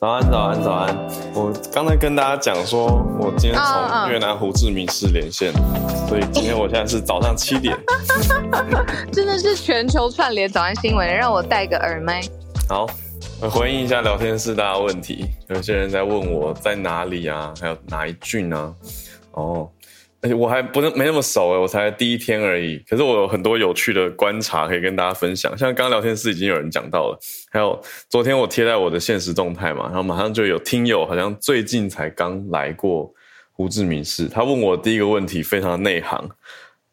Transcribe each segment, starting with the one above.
早安，早安，早安！我刚才跟大家讲说，我今天从越南胡志明市连线，所以今天我现在是早上七点。真的是全球串联早安新闻，让我戴个耳麦。好，我回应一下聊天室大家问题。有些人在问我在哪里啊，还有哪一郡啊？哦。而且我还不是没那么熟哎，我才第一天而已。可是我有很多有趣的观察可以跟大家分享。像刚刚聊天室已经有人讲到了，还有昨天我贴在我的现实动态嘛，然后马上就有听友好像最近才刚来过胡志明市，他问我第一个问题非常内行，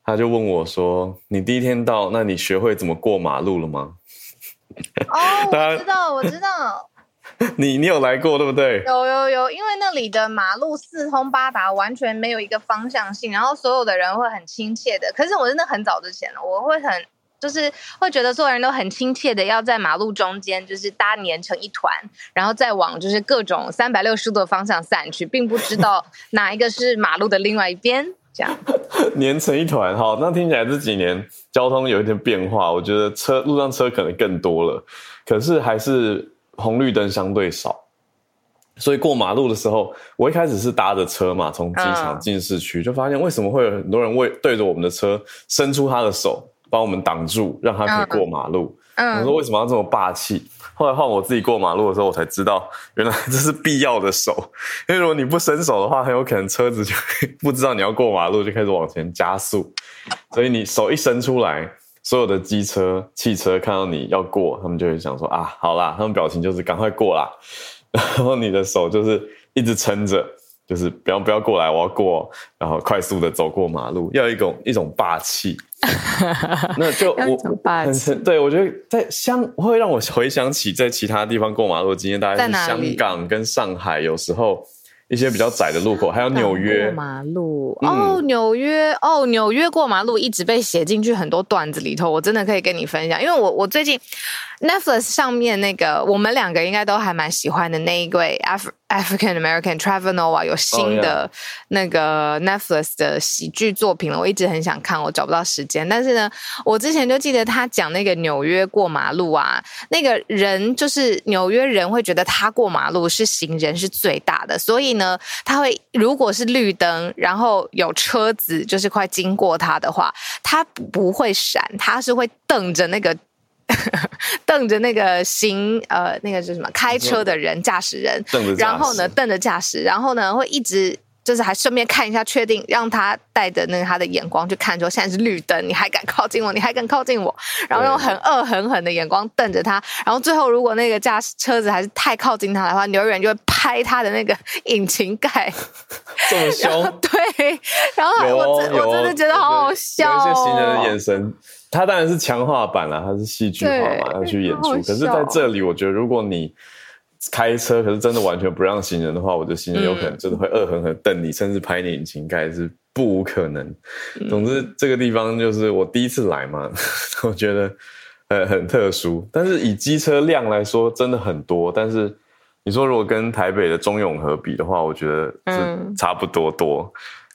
他就问我说：“你第一天到，那你学会怎么过马路了吗？” 哦，我知道，我知道。你你有来过对不对？有有有，因为那里的马路四通八达，完全没有一个方向性，然后所有的人会很亲切的。可是我真的很早之前了，我会很就是会觉得所有人都很亲切的，要在马路中间就是搭连成一团，然后再往就是各种三百六十度的方向散去，并不知道哪一个是马路的另外一边。这样 粘成一团，哈，那听起来这几年交通有一点变化，我觉得车路上车可能更多了，可是还是。红绿灯相对少，所以过马路的时候，我一开始是搭着车嘛，从机场进市区，就发现为什么会有很多人为对着我们的车伸出他的手，帮我们挡住，让他可以过马路。我说为什么要这么霸气？后来换我自己过马路的时候，我才知道原来这是必要的手，因为如果你不伸手的话，很有可能车子就 不知道你要过马路，就开始往前加速。所以你手一伸出来。所有的机车、汽车看到你要过，他们就会想说啊，好啦，他们表情就是赶快过啦，然后你的手就是一直撑着，就是不要不要过来，我要过，然后快速的走过马路，要一种一种霸气。那就我霸气，对我觉得在香会让我回想起在其他地方过马路的经验，大概是香港跟上海，有时候。一些比较窄的路口，还有纽约。马路。哦，纽约哦，纽约过马路一直被写进去很多段子里头，我真的可以跟你分享，因为我我最近 Netflix 上面那个我们两个应该都还蛮喜欢的那一位 Af African American Trevor Noah 有新的那个 Netflix 的喜剧作品了，我一直很想看，我找不到时间，但是呢，我之前就记得他讲那个纽约过马路啊，那个人就是纽约人会觉得他过马路是行人是最大的，所以。呢，它会如果是绿灯，然后有车子就是快经过它的话，它不会闪，它是会瞪着那个 瞪着那个行呃那个是什么开车的人驾驶人，然后呢瞪着驾驶，然后呢会一直。就是还顺便看一下，确定让他带着那个他的眼光去看，说现在是绿灯，你还敢靠近我？你还敢靠近我？然后用很恶狠狠的眼光瞪着他。然后最后，如果那个驾驶车子还是太靠近他的话，牛远就会拍他的那个 引擎盖，这么凶？对。然后我我真的觉得好好笑。有一些行人的眼神，他当然是强化版了，他是戏剧化嘛，要去演出。可是在这里，我觉得如果你。开车可是真的完全不让行人的话，我觉得行人有可能真的会恶狠狠瞪你，甚至拍你引擎盖是不无可能。总之，这个地方就是我第一次来嘛，我觉得呃很特殊。但是以机车量来说，真的很多。但是你说如果跟台北的中永和比的话，我觉得是差不多多，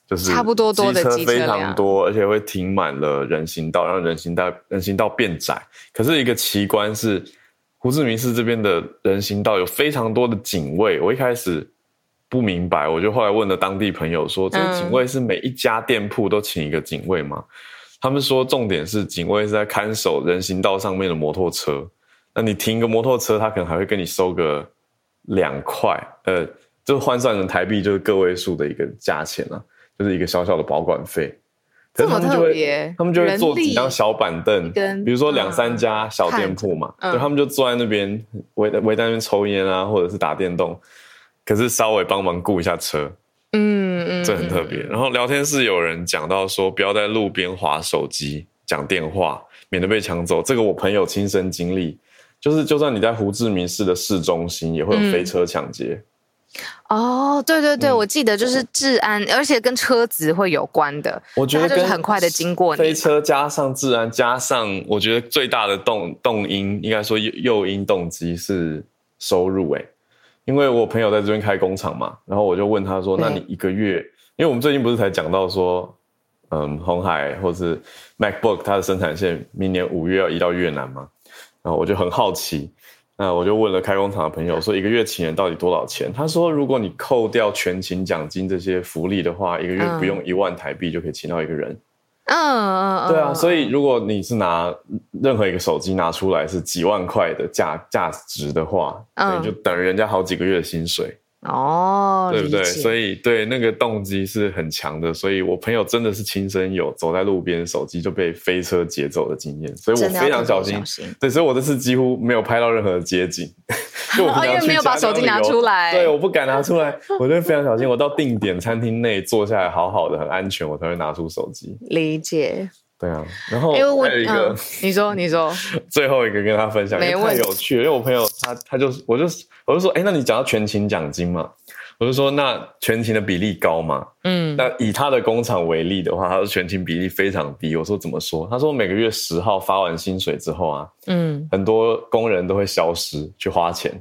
就是差不多多的机车非常多，而且会停满了人行道，让人行道人行道变窄。可是一个奇观是。胡志明市这边的人行道有非常多的警卫，我一开始不明白，我就后来问了当地朋友说，这个警卫是每一家店铺都请一个警卫吗？他们说重点是警卫是在看守人行道上面的摩托车，那你停个摩托车，他可能还会跟你收个两块，呃，就换算成台币就是个位数的一个价钱啊，就是一个小小的保管费。这么特别，他们就会坐几张小板凳，比如说两三家小店铺嘛，对，他们就坐在那边围围在那边抽烟啊，或者是打电动，可是稍微帮忙顾一下车，嗯嗯，这很特别。然后聊天室有人讲到说，不要在路边划手机、讲电话，免得被抢走。这个我朋友亲身经历，就是就算你在胡志明市的市中心，也会有飞车抢劫。哦，对对对，我记得就是治安，而且跟车子会有关的。我觉得就是很快的经过飞车，加上治安，加上我觉得最大的动动因，应该说诱诱因动机是收入。哎，因为我朋友在这边开工厂嘛，然后我就问他说：“那你一个月？因为我们最近不是才讲到说，嗯，红海或是 MacBook 它的生产线明年五月要移到越南嘛？然后我就很好奇。”那我就问了开工厂的朋友，说一个月请人到底多少钱？他说，如果你扣掉全勤奖金这些福利的话，一个月不用一万台币就可以请到一个人。嗯嗯嗯，对啊，所以如果你是拿任何一个手机拿出来是几万块的价价值的话，嗯，就等于人家好几个月的薪水。哦，对不对？所以对那个动机是很强的，所以我朋友真的是亲身有走在路边，手机就被飞车劫走的经验，所以我非常小心。对，所以我这次几乎没有拍到任何街景，就因为没有把手机拿出来。对，我不敢拿出来，我就非常小心。我到定点餐厅内坐下来，好好的，很安全，我才会拿出手机。理解。对啊，然后还有一个，你说，你说，最后一个跟他分享，太有趣了，因为我朋友他他就我就我就说，哎，那你讲到全勤奖金嘛，我就说那全勤的比例高嘛？嗯，那以他的工厂为例的话，他说全勤比例非常低。我说怎么说？他说每个月十号发完薪水之后啊，嗯，很多工人都会消失去花钱。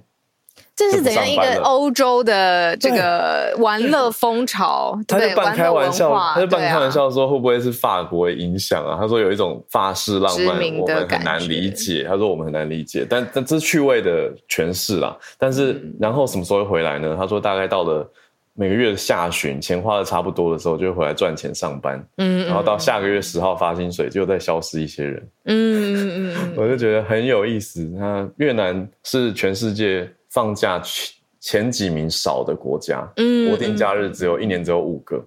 这是怎样一个欧洲的这个玩乐风潮？他就半开玩笑，他就半开玩笑说会不会是法国影响啊？他说有一种法式浪漫，我们很难理解。他说我们很难理解，但但这是趣味的诠释啦。但是然后什么时候会回来呢？他说大概到了每个月的下旬，钱花的差不多的时候，就会回来赚钱上班。嗯，然后到下个月十号发薪水，就再消失一些人。嗯嗯嗯，我就觉得很有意思。那越南是全世界。放假前前几名少的国家，嗯，国定假日只有一年只有五个，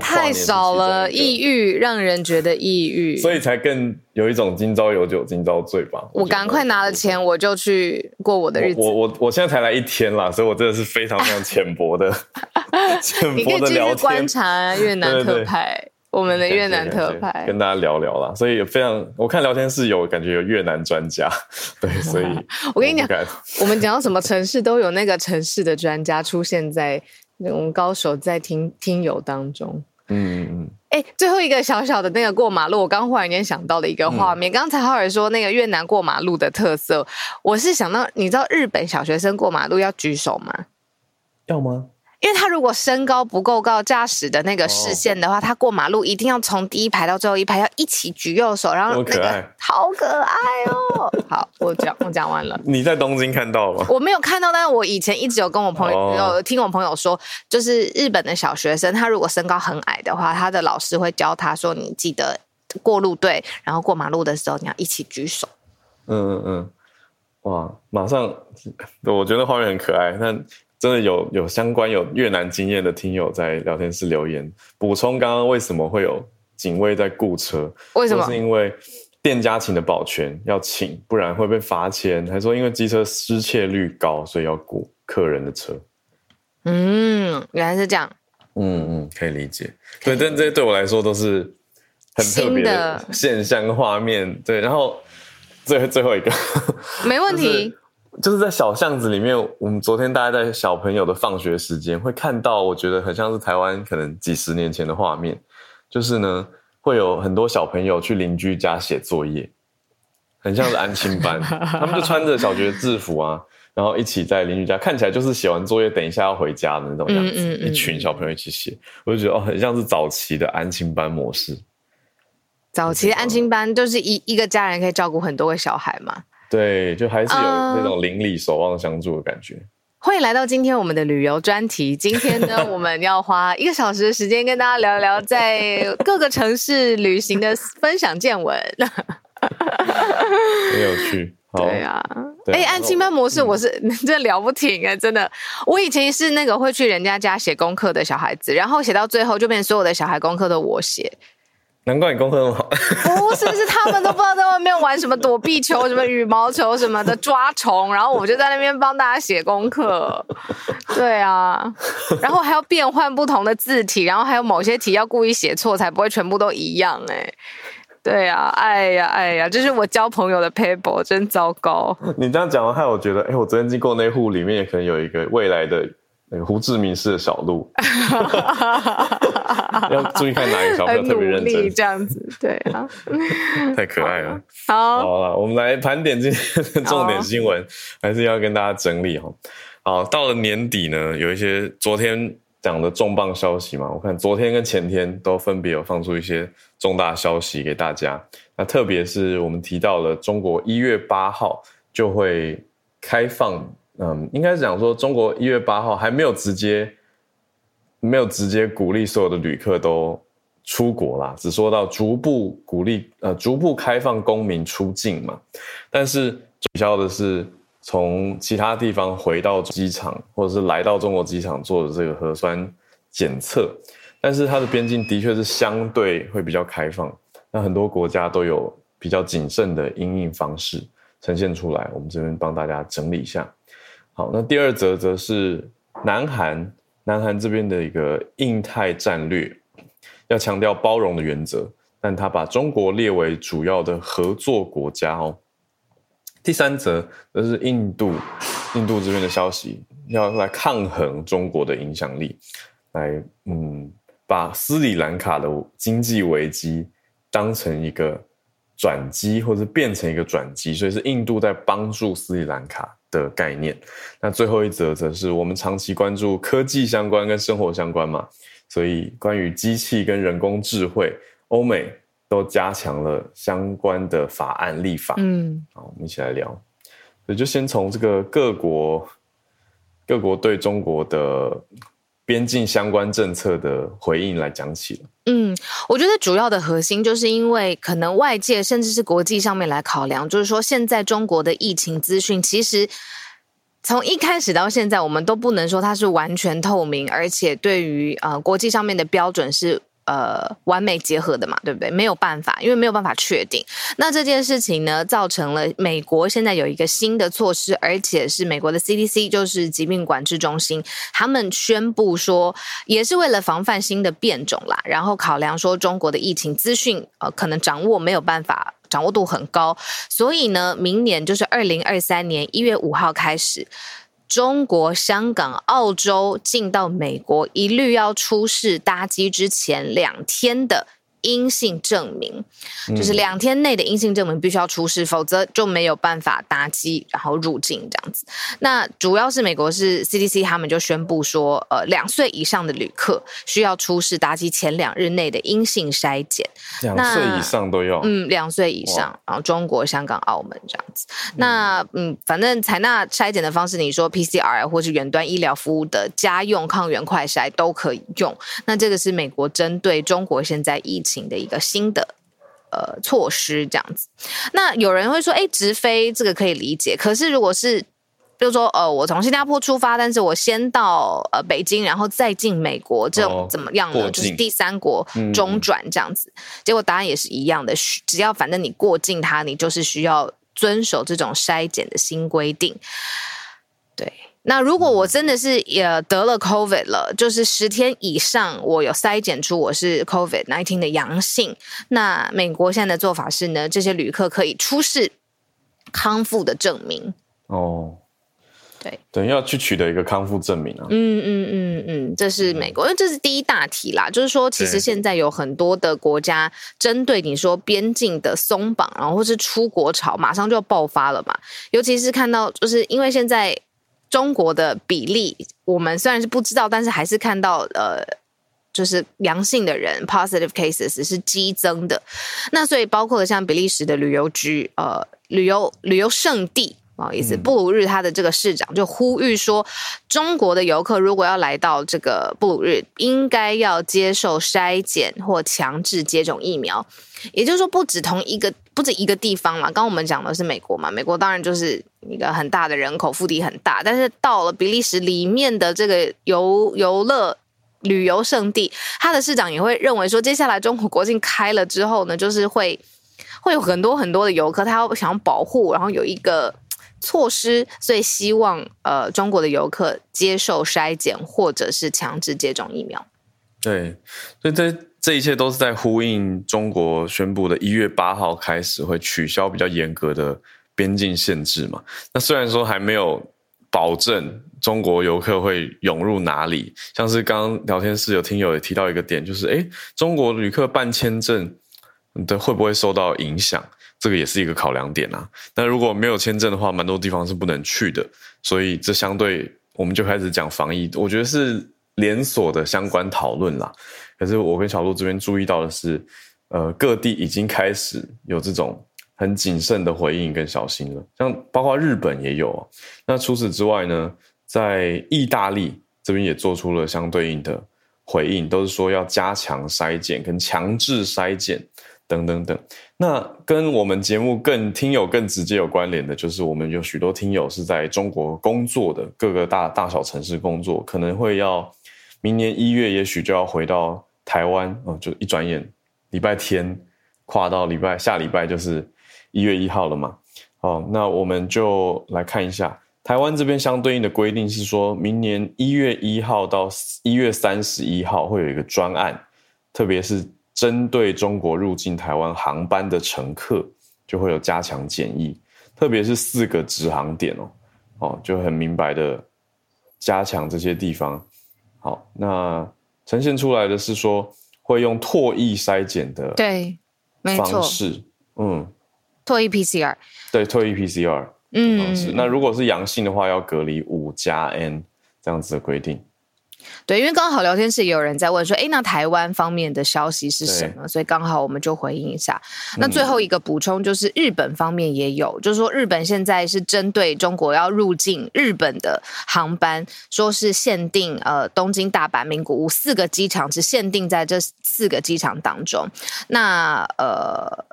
太少了，抑郁让人觉得抑郁，所以才更有一种今朝有酒今朝醉吧。我赶快拿了钱，我就去过我的日子。我我我现在才来一天啦，所以我真的是非常非常浅薄的，浅薄的聊天。观察越南特派。我们的越南特派跟大家聊聊啦，所以有非常我看聊天室有感觉有越南专家，对，所以 我跟你讲，我们讲到什么城市都有那个城市的专家出现在那种高手在听听友当中。嗯嗯嗯。哎，最后一个小小的那个过马路，我刚忽然间想到了一个画面。刚才浩尔说那个越南过马路的特色，我是想到你知道日本小学生过马路要举手吗？要吗？因为他如果身高不够高，驾驶的那个视线的话，他过马路一定要从第一排到最后一排要一起举右手，然后那个好可爱哦。好，我讲我讲完了。你在东京看到吗？我没有看到，但是我以前一直有跟我朋友有听我朋友说，就是日本的小学生，他如果身高很矮的话，他的老师会教他说：“你记得过路队，然后过马路的时候你要一起举手。”嗯嗯嗯，哇，马上，我觉得画面很可爱，但。真的有有相关有越南经验的听友在聊天室留言补充，刚刚为什么会有警卫在雇车？为什么？是因为店家请的保全要请，不然会被罚钱。还说因为机车失窃率高，所以要雇客人的车。嗯，原来是这样。嗯嗯，可以理解。对，但这些对我来说都是很特别的现象画面。对，然后最最后一个没问题。就是在小巷子里面，我们昨天大家在小朋友的放学时间会看到，我觉得很像是台湾可能几十年前的画面。就是呢，会有很多小朋友去邻居家写作业，很像是安亲班，他们就穿着小学制服啊，然后一起在邻居家，看起来就是写完作业等一下要回家的那种样子，一群小朋友一起写，我就觉得哦，很像是早期的安亲班模式。早期的安亲班就是一一个家人可以照顾很多个小孩嘛。对，就还是有那种邻里守望相助的感觉。欢迎来到今天我们的旅游专题。今天呢，我们要花一个小时的时间跟大家聊聊在各个城市旅行的分享见闻。很有趣。对啊，哎，按清班模式，我是真的聊不停哎，真的。我以前是那个会去人家家写功课的小孩子，然后写到最后就变成所有的小孩功课都我写。难怪你功课那么好。不是，是他们都不知道在外面玩什么躲避球、什么羽毛球什么的抓虫，然后我就在那边帮大家写功课。对啊，然后还要变换不同的字体，然后还有某些题要故意写错，才不会全部都一样哎。对呀，哎呀，哎呀，这是我交朋友的 paper，真糟糕。你这样讲的害我觉得，哎，我昨天经过那户里面，也可能有一个未来的那个胡志明市的小路。要注意看哪一个小朋友特别认真，这样子，对啊，太可爱了。好，好了，我们来盘点今天的重点新闻，还是要跟大家整理哈。好，到了年底呢，有一些昨天讲的重磅消息嘛，我看昨天跟前天都分别有放出一些重大消息给大家。那特别是我们提到了中国一月八号就会开放，嗯，应该是讲说中国一月八号还没有直接。没有直接鼓励所有的旅客都出国啦，只说到逐步鼓励，呃，逐步开放公民出境嘛。但是取消的是从其他地方回到机场，或者是来到中国机场做的这个核酸检测。但是它的边境的确是相对会比较开放，那很多国家都有比较谨慎的应应方式呈现出来。我们这边帮大家整理一下。好，那第二则则是南韩。南韩这边的一个印太战略，要强调包容的原则，但他把中国列为主要的合作国家哦。第三则则是印度，印度这边的消息要来抗衡中国的影响力，来嗯，把斯里兰卡的经济危机当成一个转机，或者变成一个转机，所以是印度在帮助斯里兰卡。的概念，那最后一则则是我们长期关注科技相关跟生活相关嘛，所以关于机器跟人工智慧，欧美都加强了相关的法案立法。嗯，好，我们一起来聊，所以就先从这个各国各国对中国的。边境相关政策的回应来讲起了。嗯，我觉得主要的核心就是因为可能外界甚至是国际上面来考量，就是说现在中国的疫情资讯其实从一开始到现在，我们都不能说它是完全透明，而且对于呃国际上面的标准是。呃，完美结合的嘛，对不对？没有办法，因为没有办法确定。那这件事情呢，造成了美国现在有一个新的措施，而且是美国的 CDC，就是疾病管制中心，他们宣布说，也是为了防范新的变种啦，然后考量说中国的疫情资讯呃可能掌握没有办法掌握度很高，所以呢，明年就是二零二三年一月五号开始。中国、香港、澳洲进到美国，一律要出示搭机之前两天的。阴性证明就是两天内的阴性证明必须要出示，否则就没有办法搭机然后入境这样子。那主要是美国是 CDC 他们就宣布说，呃，两岁以上的旅客需要出示搭机前两日内的阴性筛检。两岁以上都要？嗯，两岁以上，然后中国、香港、澳门这样子。那嗯，反正采纳筛检的方式，你说 PCR 或是远端医疗服务的家用抗原快筛都可以用。那这个是美国针对中国现在疫情的一个新的呃措施，这样子。那有人会说，哎，直飞这个可以理解。可是如果是，比如说，呃，我从新加坡出发，但是我先到呃北京，然后再进美国，这种怎么样呢？就是第三国中转这样子。结果答案也是一样的，只要反正你过境它，你就是需要遵守这种筛检的新规定。对。那如果我真的是也得了 COVID 了，就是十天以上，我有筛检出我是 COVID nineteen 的阳性，那美国现在的做法是呢，这些旅客可以出示康复的证明。哦，对，等于要去取得一个康复证明啊。嗯嗯嗯嗯，这是美国，因为这是第一大题啦，就是说，其实现在有很多的国家针对你说边境的松绑，然后或是出国潮，马上就要爆发了嘛。尤其是看到，就是因为现在。中国的比例，我们虽然是不知道，但是还是看到呃，就是阳性的人 （positive cases） 是激增的。那所以包括了像比利时的旅游局，呃，旅游旅游胜地。不好意思，布鲁日他的这个市长就呼吁说，中国的游客如果要来到这个布鲁日，应该要接受筛检或强制接种疫苗。也就是说，不止同一个，不止一个地方嘛。刚刚我们讲的是美国嘛，美国当然就是一个很大的人口，腹地很大。但是到了比利时里面的这个游游乐旅游胜地，他的市长也会认为说，接下来中国国境开了之后呢，就是会会有很多很多的游客，他要想保护，然后有一个。措施，所以希望呃中国的游客接受筛检或者是强制接种疫苗。对，所以这这一切都是在呼应中国宣布的一月八号开始会取消比较严格的边境限制嘛。那虽然说还没有保证中国游客会涌入哪里，像是刚刚聊天室有听友也提到一个点，就是哎，中国旅客办签证的会不会受到影响？这个也是一个考量点啊。那如果没有签证的话，蛮多地方是不能去的。所以这相对我们就开始讲防疫，我觉得是连锁的相关讨论啦。可是我跟小鹿这边注意到的是，呃，各地已经开始有这种很谨慎的回应跟小心了。像包括日本也有。那除此之外呢，在意大利这边也做出了相对应的回应，都是说要加强筛检跟强制筛检。等等等，那跟我们节目更听友更直接有关联的，就是我们有许多听友是在中国工作的，各个大大小城市工作，可能会要明年一月，也许就要回到台湾哦，就一转眼礼拜天跨到礼拜下礼拜就是一月一号了嘛。哦，那我们就来看一下台湾这边相对应的规定是说，明年一月一号到一月三十一号会有一个专案，特别是。针对中国入境台湾航班的乘客，就会有加强检疫，特别是四个直航点哦，哦，就很明白的加强这些地方。好，那呈现出来的是说会用唾液筛检的对方式，嗯，唾液 PCR，对，唾液 PCR，嗯，那如果是阳性的话，要隔离五加 N 这样子的规定。对，因为刚好聊天室也有人在问说，哎，那台湾方面的消息是什么？所以刚好我们就回应一下。那最后一个补充就是，日本方面也有，就是说日本现在是针对中国要入境日本的航班，说是限定呃东京、大阪、名古屋四个机场，只限定在这四个机场当中。那呃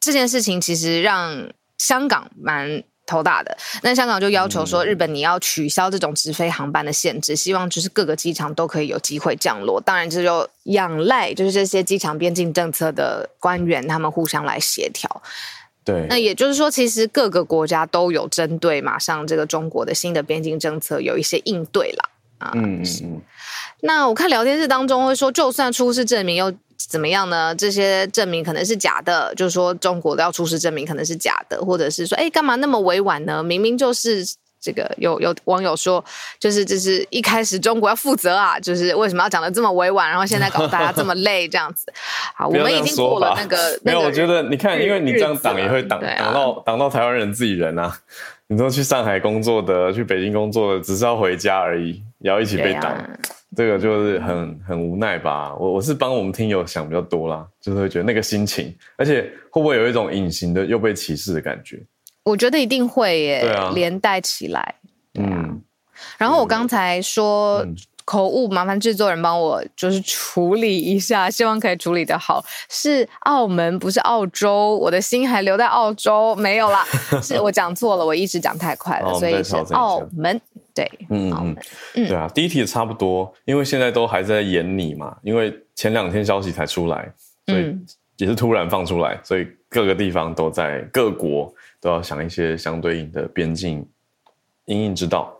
这件事情其实让香港蛮。头大的，那香港就要求说，日本你要取消这种直飞航班的限制，希望就是各个机场都可以有机会降落。当然，这就仰赖就是这些机场边境政策的官员他们互相来协调。对，那也就是说，其实各个国家都有针对马上这个中国的新的边境政策有一些应对了啊。嗯嗯嗯。那我看聊天室当中会说，就算出示证明又。怎么样呢？这些证明可能是假的，就是说中国要出示证明可能是假的，或者是说，哎，干嘛那么委婉呢？明明就是这个。有有网友说，就是这是一开始中国要负责啊，就是为什么要讲的这么委婉，然后现在搞大家这么累这样子。好，我们已经过了那个。没有，我觉得你看，因为你这样挡也会挡挡到挡到台湾人自己人啊。你说去上海工作的，去北京工作的，只是要回家而已，也要一起被挡。这个就是很很无奈吧，我我是帮我们听友想比较多啦，就是会觉得那个心情，而且会不会有一种隐形的又被歧视的感觉？我觉得一定会耶，对啊，连带起来，嗯。然后我刚才说口误，麻烦制作人帮我就是处理一下，希望可以处理的好。是澳门，不是澳洲，我的心还留在澳洲，没有啦，是我讲错了，我一直讲太快了，所以是澳门。对，嗯嗯嗯，对啊，第一题也差不多，因为现在都还在演你嘛，因为前两天消息才出来，所以也是突然放出来，所以各个地方都在各国都要想一些相对应的边境应应之道。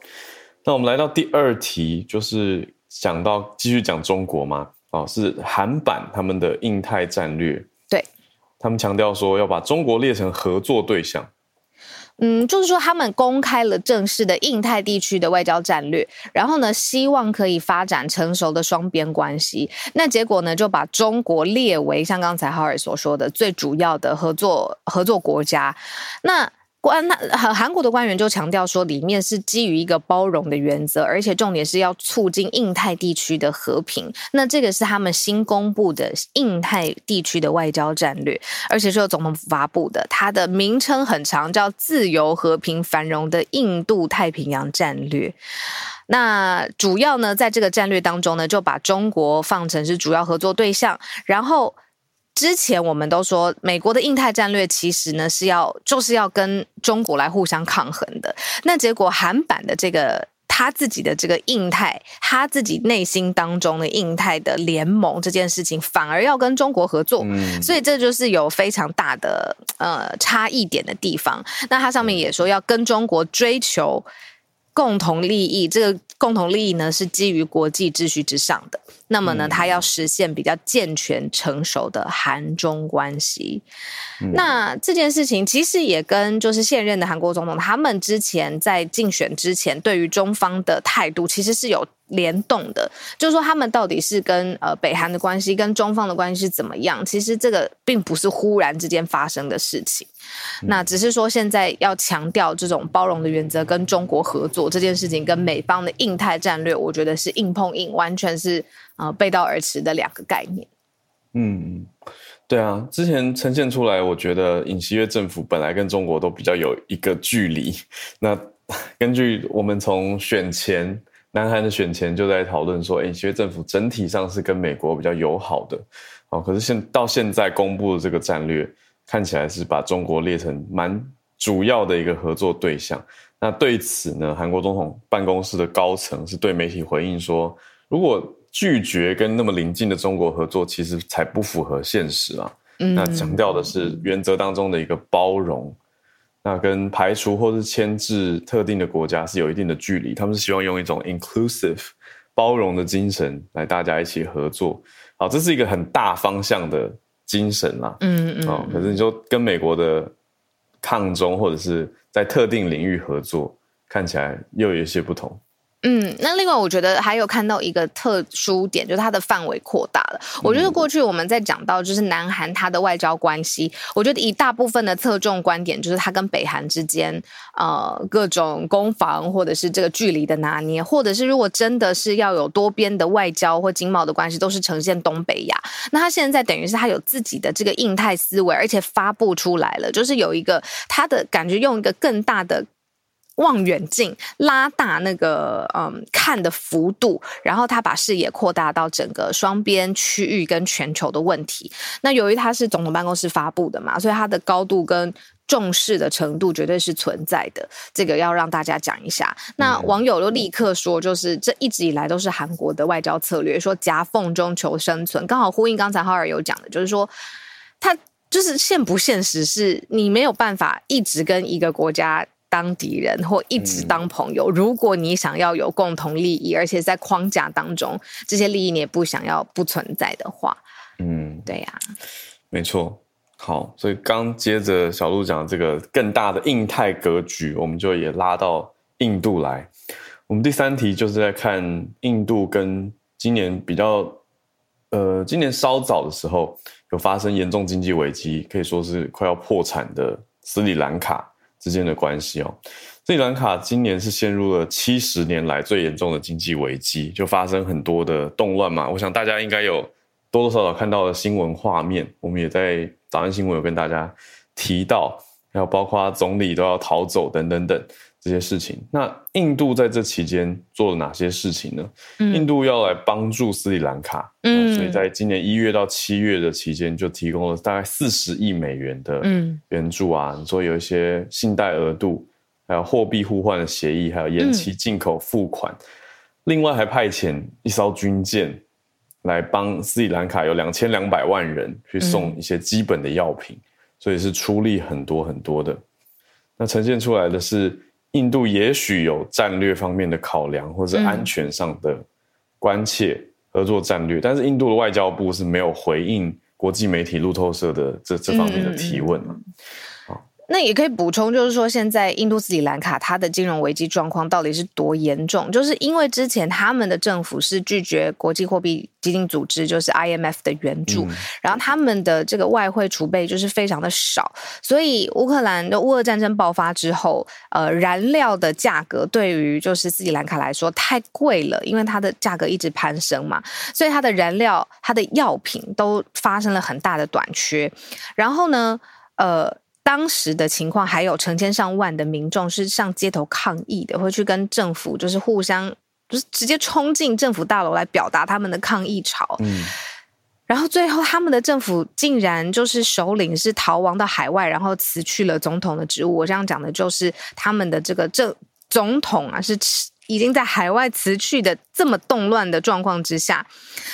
那我们来到第二题，就是讲到继续讲中国嘛，哦，是韩版他们的印太战略，对他们强调说要把中国列成合作对象。嗯，就是说他们公开了正式的印太地区的外交战略，然后呢，希望可以发展成熟的双边关系。那结果呢，就把中国列为像刚才哈尔所说的最主要的合作合作国家。那官韩韩国的官员就强调说，里面是基于一个包容的原则，而且重点是要促进印太地区的和平。那这个是他们新公布的印太地区的外交战略，而且是由总统府发布的。它的名称很长，叫“自由、和平、繁荣的印度太平洋战略”。那主要呢，在这个战略当中呢，就把中国放成是主要合作对象，然后。之前我们都说，美国的印太战略其实呢是要就是要跟中国来互相抗衡的。那结果韩版的这个他自己的这个印太，他自己内心当中的印太的联盟这件事情，反而要跟中国合作，所以这就是有非常大的呃差异点的地方。那它上面也说要跟中国追求共同利益，这个共同利益呢是基于国际秩序之上的。那么呢，他要实现比较健全成熟的韩中关系。那这件事情其实也跟就是现任的韩国总统他们之前在竞选之前对于中方的态度其实是有。联动的，就是说他们到底是跟呃北韩的关系，跟中方的关系是怎么样？其实这个并不是忽然之间发生的事情，那只是说现在要强调这种包容的原则，跟中国合作这件事情，跟美方的印太战略，我觉得是硬碰硬，完全是呃背道而驰的两个概念。嗯，对啊，之前呈现出来，我觉得尹锡悦政府本来跟中国都比较有一个距离。那根据我们从选前。南韩的选前就在讨论说，哎，其实政府整体上是跟美国比较友好的，哦，可是现到现在公布的这个战略，看起来是把中国列成蛮主要的一个合作对象。那对此呢，韩国总统办公室的高层是对媒体回应说，如果拒绝跟那么邻近的中国合作，其实才不符合现实啊。那强调的是原则当中的一个包容。那跟排除或是牵制特定的国家是有一定的距离，他们是希望用一种 inclusive 包容的精神来大家一起合作。好，这是一个很大方向的精神啦。嗯嗯。哦，可是你说跟美国的抗中或者是在特定领域合作，看起来又有一些不同。嗯，那另外我觉得还有看到一个特殊点，就是它的范围扩大了。我觉得过去我们在讲到就是南韩它的外交关系，我觉得一大部分的侧重观点就是它跟北韩之间呃各种攻防或者是这个距离的拿捏，或者是如果真的是要有多边的外交或经贸的关系，都是呈现东北亚。那他现在等于是他有自己的这个印太思维，而且发布出来了，就是有一个他的感觉，用一个更大的。望远镜拉大那个嗯看的幅度，然后他把视野扩大到整个双边区域跟全球的问题。那由于他是总统办公室发布的嘛，所以他的高度跟重视的程度绝对是存在的。这个要让大家讲一下。那网友就立刻说，就是这一直以来都是韩国的外交策略，说夹缝中求生存，刚好呼应刚才浩尔有讲的，就是说他就是现不现实，是你没有办法一直跟一个国家。当敌人或一直当朋友，如果你想要有共同利益，而且在框架当中，这些利益你也不想要不存在的话，嗯，对呀，没错。好，所以刚接着小鹿讲这个更大的印太格局，我们就也拉到印度来。我们第三题就是在看印度跟今年比较，呃，今年稍早的时候有发生严重经济危机，可以说是快要破产的斯里兰卡。之间的关系哦，斯里兰卡今年是陷入了七十年来最严重的经济危机，就发生很多的动乱嘛。我想大家应该有多多少少看到了新闻画面，我们也在早安新闻有跟大家提到，还有包括总理都要逃走等等等。这些事情，那印度在这期间做了哪些事情呢？印度要来帮助斯里兰卡，嗯，所以在今年一月到七月的期间，就提供了大概四十亿美元的援助啊。所以有一些信贷额度，还有货币互换的协议，还有延期进口付款，另外还派遣一艘军舰来帮斯里兰卡有两千两百万人去送一些基本的药品，所以是出力很多很多的。那呈现出来的是。印度也许有战略方面的考量，或者安全上的关切合作战略，但是印度的外交部是没有回应国际媒体路透社的这这方面的提问嘛？那也可以补充，就是说现在印度斯里兰卡它的金融危机状况到底是多严重？就是因为之前他们的政府是拒绝国际货币基金组织，就是 IMF 的援助，然后他们的这个外汇储备就是非常的少，所以乌克兰的乌俄战争爆发之后，呃，燃料的价格对于就是斯里兰卡来说太贵了，因为它的价格一直攀升嘛，所以它的燃料、它的药品都发生了很大的短缺。然后呢，呃。当时的情况，还有成千上万的民众是上街头抗议的，会去跟政府就是互相，就是直接冲进政府大楼来表达他们的抗议潮。嗯，然后最后他们的政府竟然就是首领是逃亡到海外，然后辞去了总统的职务。我这样讲的就是他们的这个政总统啊是。已经在海外辞去的这么动乱的状况之下，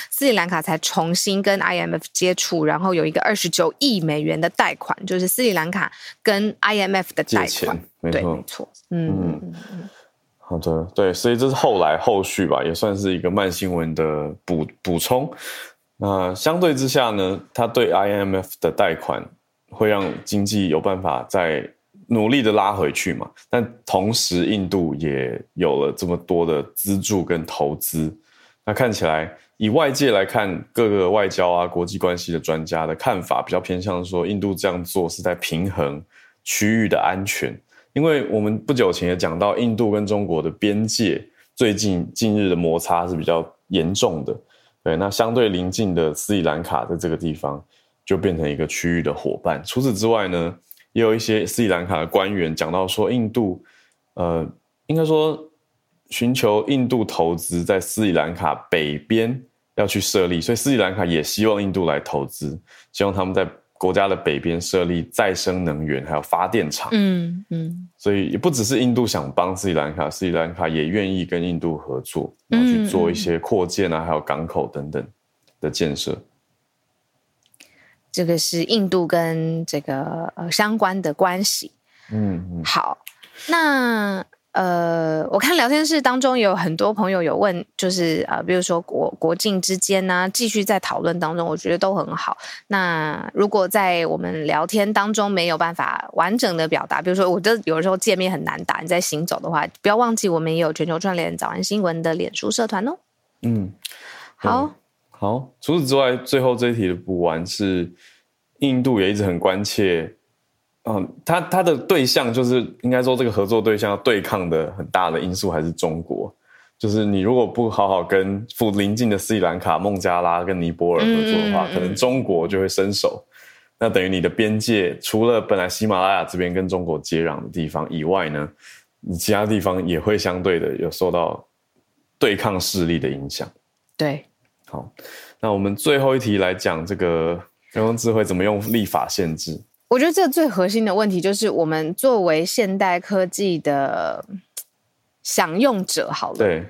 斯里兰卡才重新跟 IMF 接触，然后有一个二十九亿美元的贷款，就是斯里兰卡跟 IMF 的贷款。对，没错。嗯嗯嗯。好的，对，所以这是后来后续吧，也算是一个慢新闻的补补充。那相对之下呢，它对 IMF 的贷款会让经济有办法在。努力的拉回去嘛，但同时印度也有了这么多的资助跟投资，那看起来以外界来看，各个外交啊、国际关系的专家的看法比较偏向说，印度这样做是在平衡区域的安全，因为我们不久前也讲到，印度跟中国的边界最近近日的摩擦是比较严重的，对，那相对邻近的斯里兰卡在这个地方就变成一个区域的伙伴。除此之外呢？也有一些斯里兰卡的官员讲到说，印度，呃，应该说寻求印度投资在斯里兰卡北边要去设立，所以斯里兰卡也希望印度来投资，希望他们在国家的北边设立再生能源还有发电厂。嗯嗯，所以也不只是印度想帮斯里兰卡，斯里兰卡也愿意跟印度合作，然后去做一些扩建啊，还有港口等等的建设。这个是印度跟这个呃相关的关系。嗯，好，那呃，我看聊天室当中有很多朋友有问，就是呃，比如说国国境之间呢，继续在讨论当中，我觉得都很好。那如果在我们聊天当中没有办法完整的表达，比如说我这有的时候见面很难打，你在行走的话，不要忘记我们也有全球串联早安新闻的脸书社团哦。嗯，好。好，除此之外，最后这一题的补完是，印度也一直很关切，嗯，他他的对象就是应该说这个合作对象要对抗的很大的因素还是中国，就是你如果不好好跟附邻近的斯里兰卡、孟加拉跟尼泊尔合作的话，可能中国就会伸手，那等于你的边界除了本来喜马拉雅这边跟中国接壤的地方以外呢，你其他地方也会相对的有受到对抗势力的影响，对。好，那我们最后一题来讲这个人工智慧怎么用立法限制。我觉得这最核心的问题就是，我们作为现代科技的享用者，好了，对，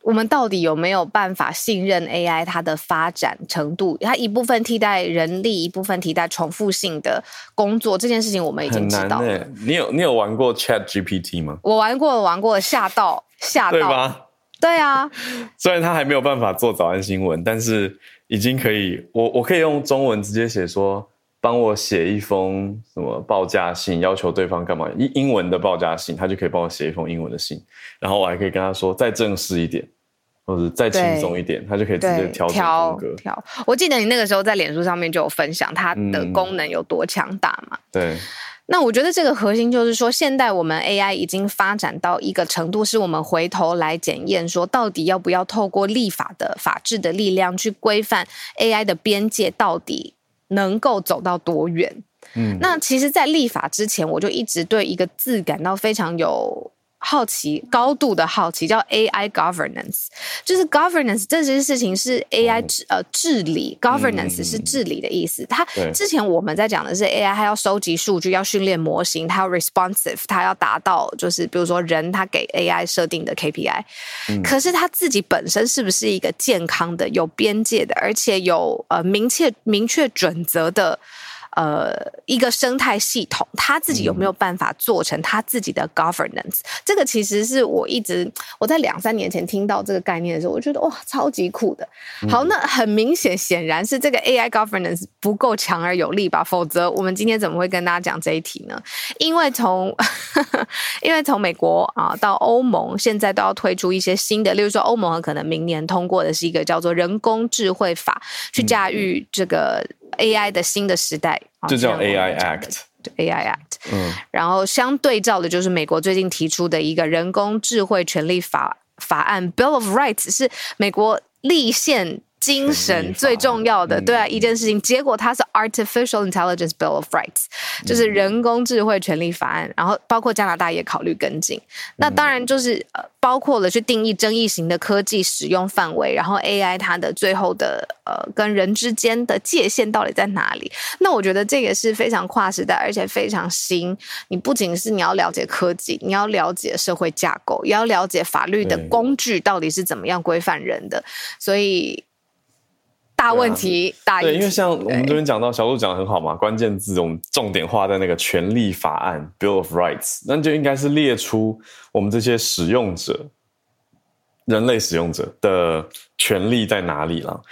我们到底有没有办法信任 AI 它的发展程度？它一部分替代人力，一部分替代重复性的工作，这件事情我们已经知道了。你有你有玩过 Chat GPT 吗？我玩过，玩过，吓到吓到，对啊，虽然他还没有办法做早安新闻，但是已经可以，我我可以用中文直接写说，帮我写一封什么报价信，要求对方干嘛？英英文的报价信，他就可以帮我写一封英文的信，然后我还可以跟他说再正式一点，或者再轻松一点，他就可以直接调整风格。调，我记得你那个时候在脸书上面就有分享它的功能有多强大嘛？对。那我觉得这个核心就是说，现在我们 AI 已经发展到一个程度，是我们回头来检验，说到底要不要透过立法的法治的力量去规范 AI 的边界，到底能够走到多远？嗯，那其实，在立法之前，我就一直对一个字感到非常有。好奇，高度的好奇，叫 AI governance，就是 governance 这件事情是 AI 治呃治理，governance 是治理的意思。它之前我们在讲的是 AI，它要收集数据，要训练模型，它要 responsive，它要达到就是比如说人他给 AI 设定的 KPI，可是它自己本身是不是一个健康的、有边界的，而且有呃明确明确准则的？呃一个生态系统，它自己有没有办法做成它自己的 governance？这个其实是我一直我在两三年前听到这个概念的时候，我觉得哇，超级酷的。好，那很明显，显然是这个 AI governance 不够强而有力吧？否则我们今天怎么会跟大家讲这一题呢？因为从 因为从美国啊到欧盟，现在都要推出一些新的，例如说欧盟可能明年通过的是一个叫做人工智慧法，去驾驭这个 AI 的新的时代，就叫 AI Act。AI Act，嗯，然后相对照的就是美国最近提出的一个人工智慧权利法法案 Bill of Rights，是美国立宪。精神最重要的，对啊，一件事情，结果它是 Artificial Intelligence Bill of Rights，就是人工智慧权利法案，然后包括加拿大也考虑跟进。那当然就是呃，包括了去定义争议型的科技使用范围，然后 AI 它的最后的呃跟人之间的界限到底在哪里？那我觉得这个是非常跨时代，而且非常新。你不仅是你要了解科技，你要了解社会架构，也要了解法律的工具到底是怎么样规范人的，所以。大问题，大对，因为像我们这边讲到，小鹿讲的很好嘛，关键字我们重点画在那个权利法案 （Bill of Rights），那就应该是列出我们这些使用者、人类使用者的权利在哪里了，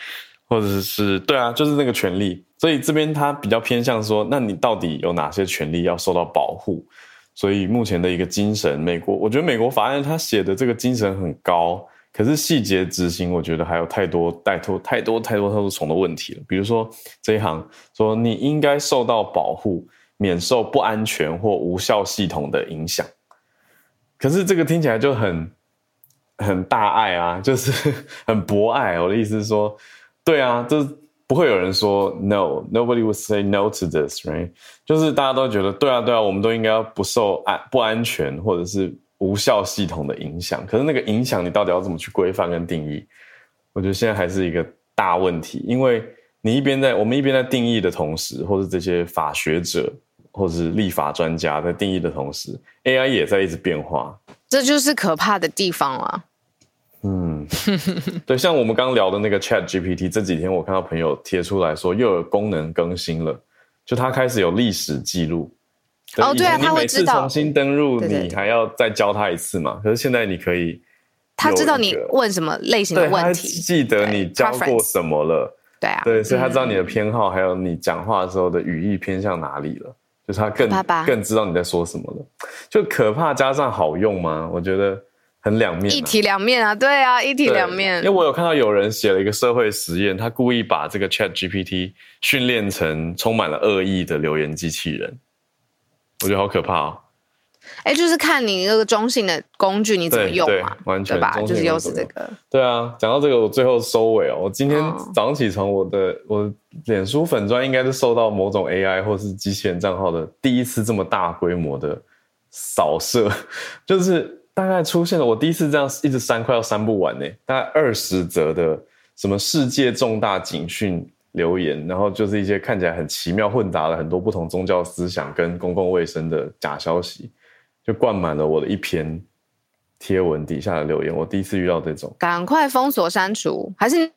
或者是对啊，就是那个权利。所以这边它比较偏向说，那你到底有哪些权利要受到保护？所以目前的一个精神，美国，我觉得美国法案它写的这个精神很高。可是细节执行，我觉得还有太多带托太多太多太多重的问题了。比如说这一行说你应该受到保护，免受不安全或无效系统的影响。可是这个听起来就很很大爱啊，就是很博爱。我的意思是说，对啊，就是不会有人说 no，nobody would say no to this，right？就是大家都觉得对啊，对啊，我们都应该要不受安不安全或者是。无效系统的影响，可是那个影响你到底要怎么去规范跟定义？我觉得现在还是一个大问题，因为你一边在我们一边在定义的同时，或是这些法学者或者是立法专家在定义的同时，AI 也在一直变化，这就是可怕的地方了。嗯，对，像我们刚聊的那个 Chat GPT，这几天我看到朋友贴出来说又有功能更新了，就它开始有历史记录。哦，对啊，他会知道。重新登录，你还要再教他一次嘛？可是现在你可以，他知道你问什么类型的问题，记得你教过什么了。对啊，对，所以他知道你的偏好，还有你讲话的时候的语义偏向哪里了，就是他更更知道你在说什么了。就可怕加上好用吗？我觉得很两面，一体两面啊，对啊，一体两面。因为我有看到有人写了一个社会实验，他故意把这个 Chat GPT 训练成充满了恶意的留言机器人。我觉得好可怕哦！哎，就是看你那个中性的工具你怎么用嘛，完全吧？就是又是这个。对啊，讲到这个，我最后收尾哦。我今天早上起床，我的我脸书粉砖应该是受到某种 AI 或是机器人账号的第一次这么大规模的扫射，就是大概出现了我第一次这样一直删，快要删不完呢。大概二十则的什么世界重大警讯。留言，然后就是一些看起来很奇妙、混杂了很多不同宗教思想跟公共卫生的假消息，就灌满了我的一篇贴文底下的留言。我第一次遇到这种，赶快封锁删除，还是？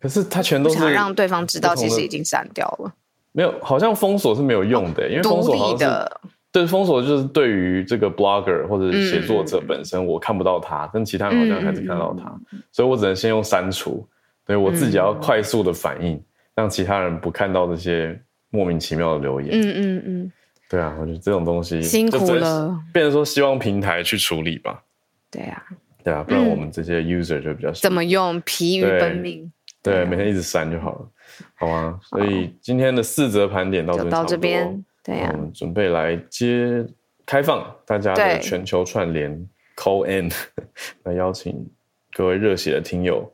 可是他全都是让对方知道，其实已经删掉了。没有，好像封锁是没有用的，因为封锁好像是对封锁就是对于这个 blogger 或者写作者本身，我看不到他，但其他人好像还是看到他，所以我只能先用删除，所以我自己要快速的反应。让其他人不看到这些莫名其妙的留言。嗯嗯嗯，对啊，我觉得这种东西辛苦了，变成说希望平台去处理吧。对啊，对啊，不然我们这些 user 就比较怎么用疲于奔命。对，每天一直删就好了，好吗？所以今天的四则盘点到这到这边，对呀，准备来接开放大家的全球串联 call in，来邀请各位热血的听友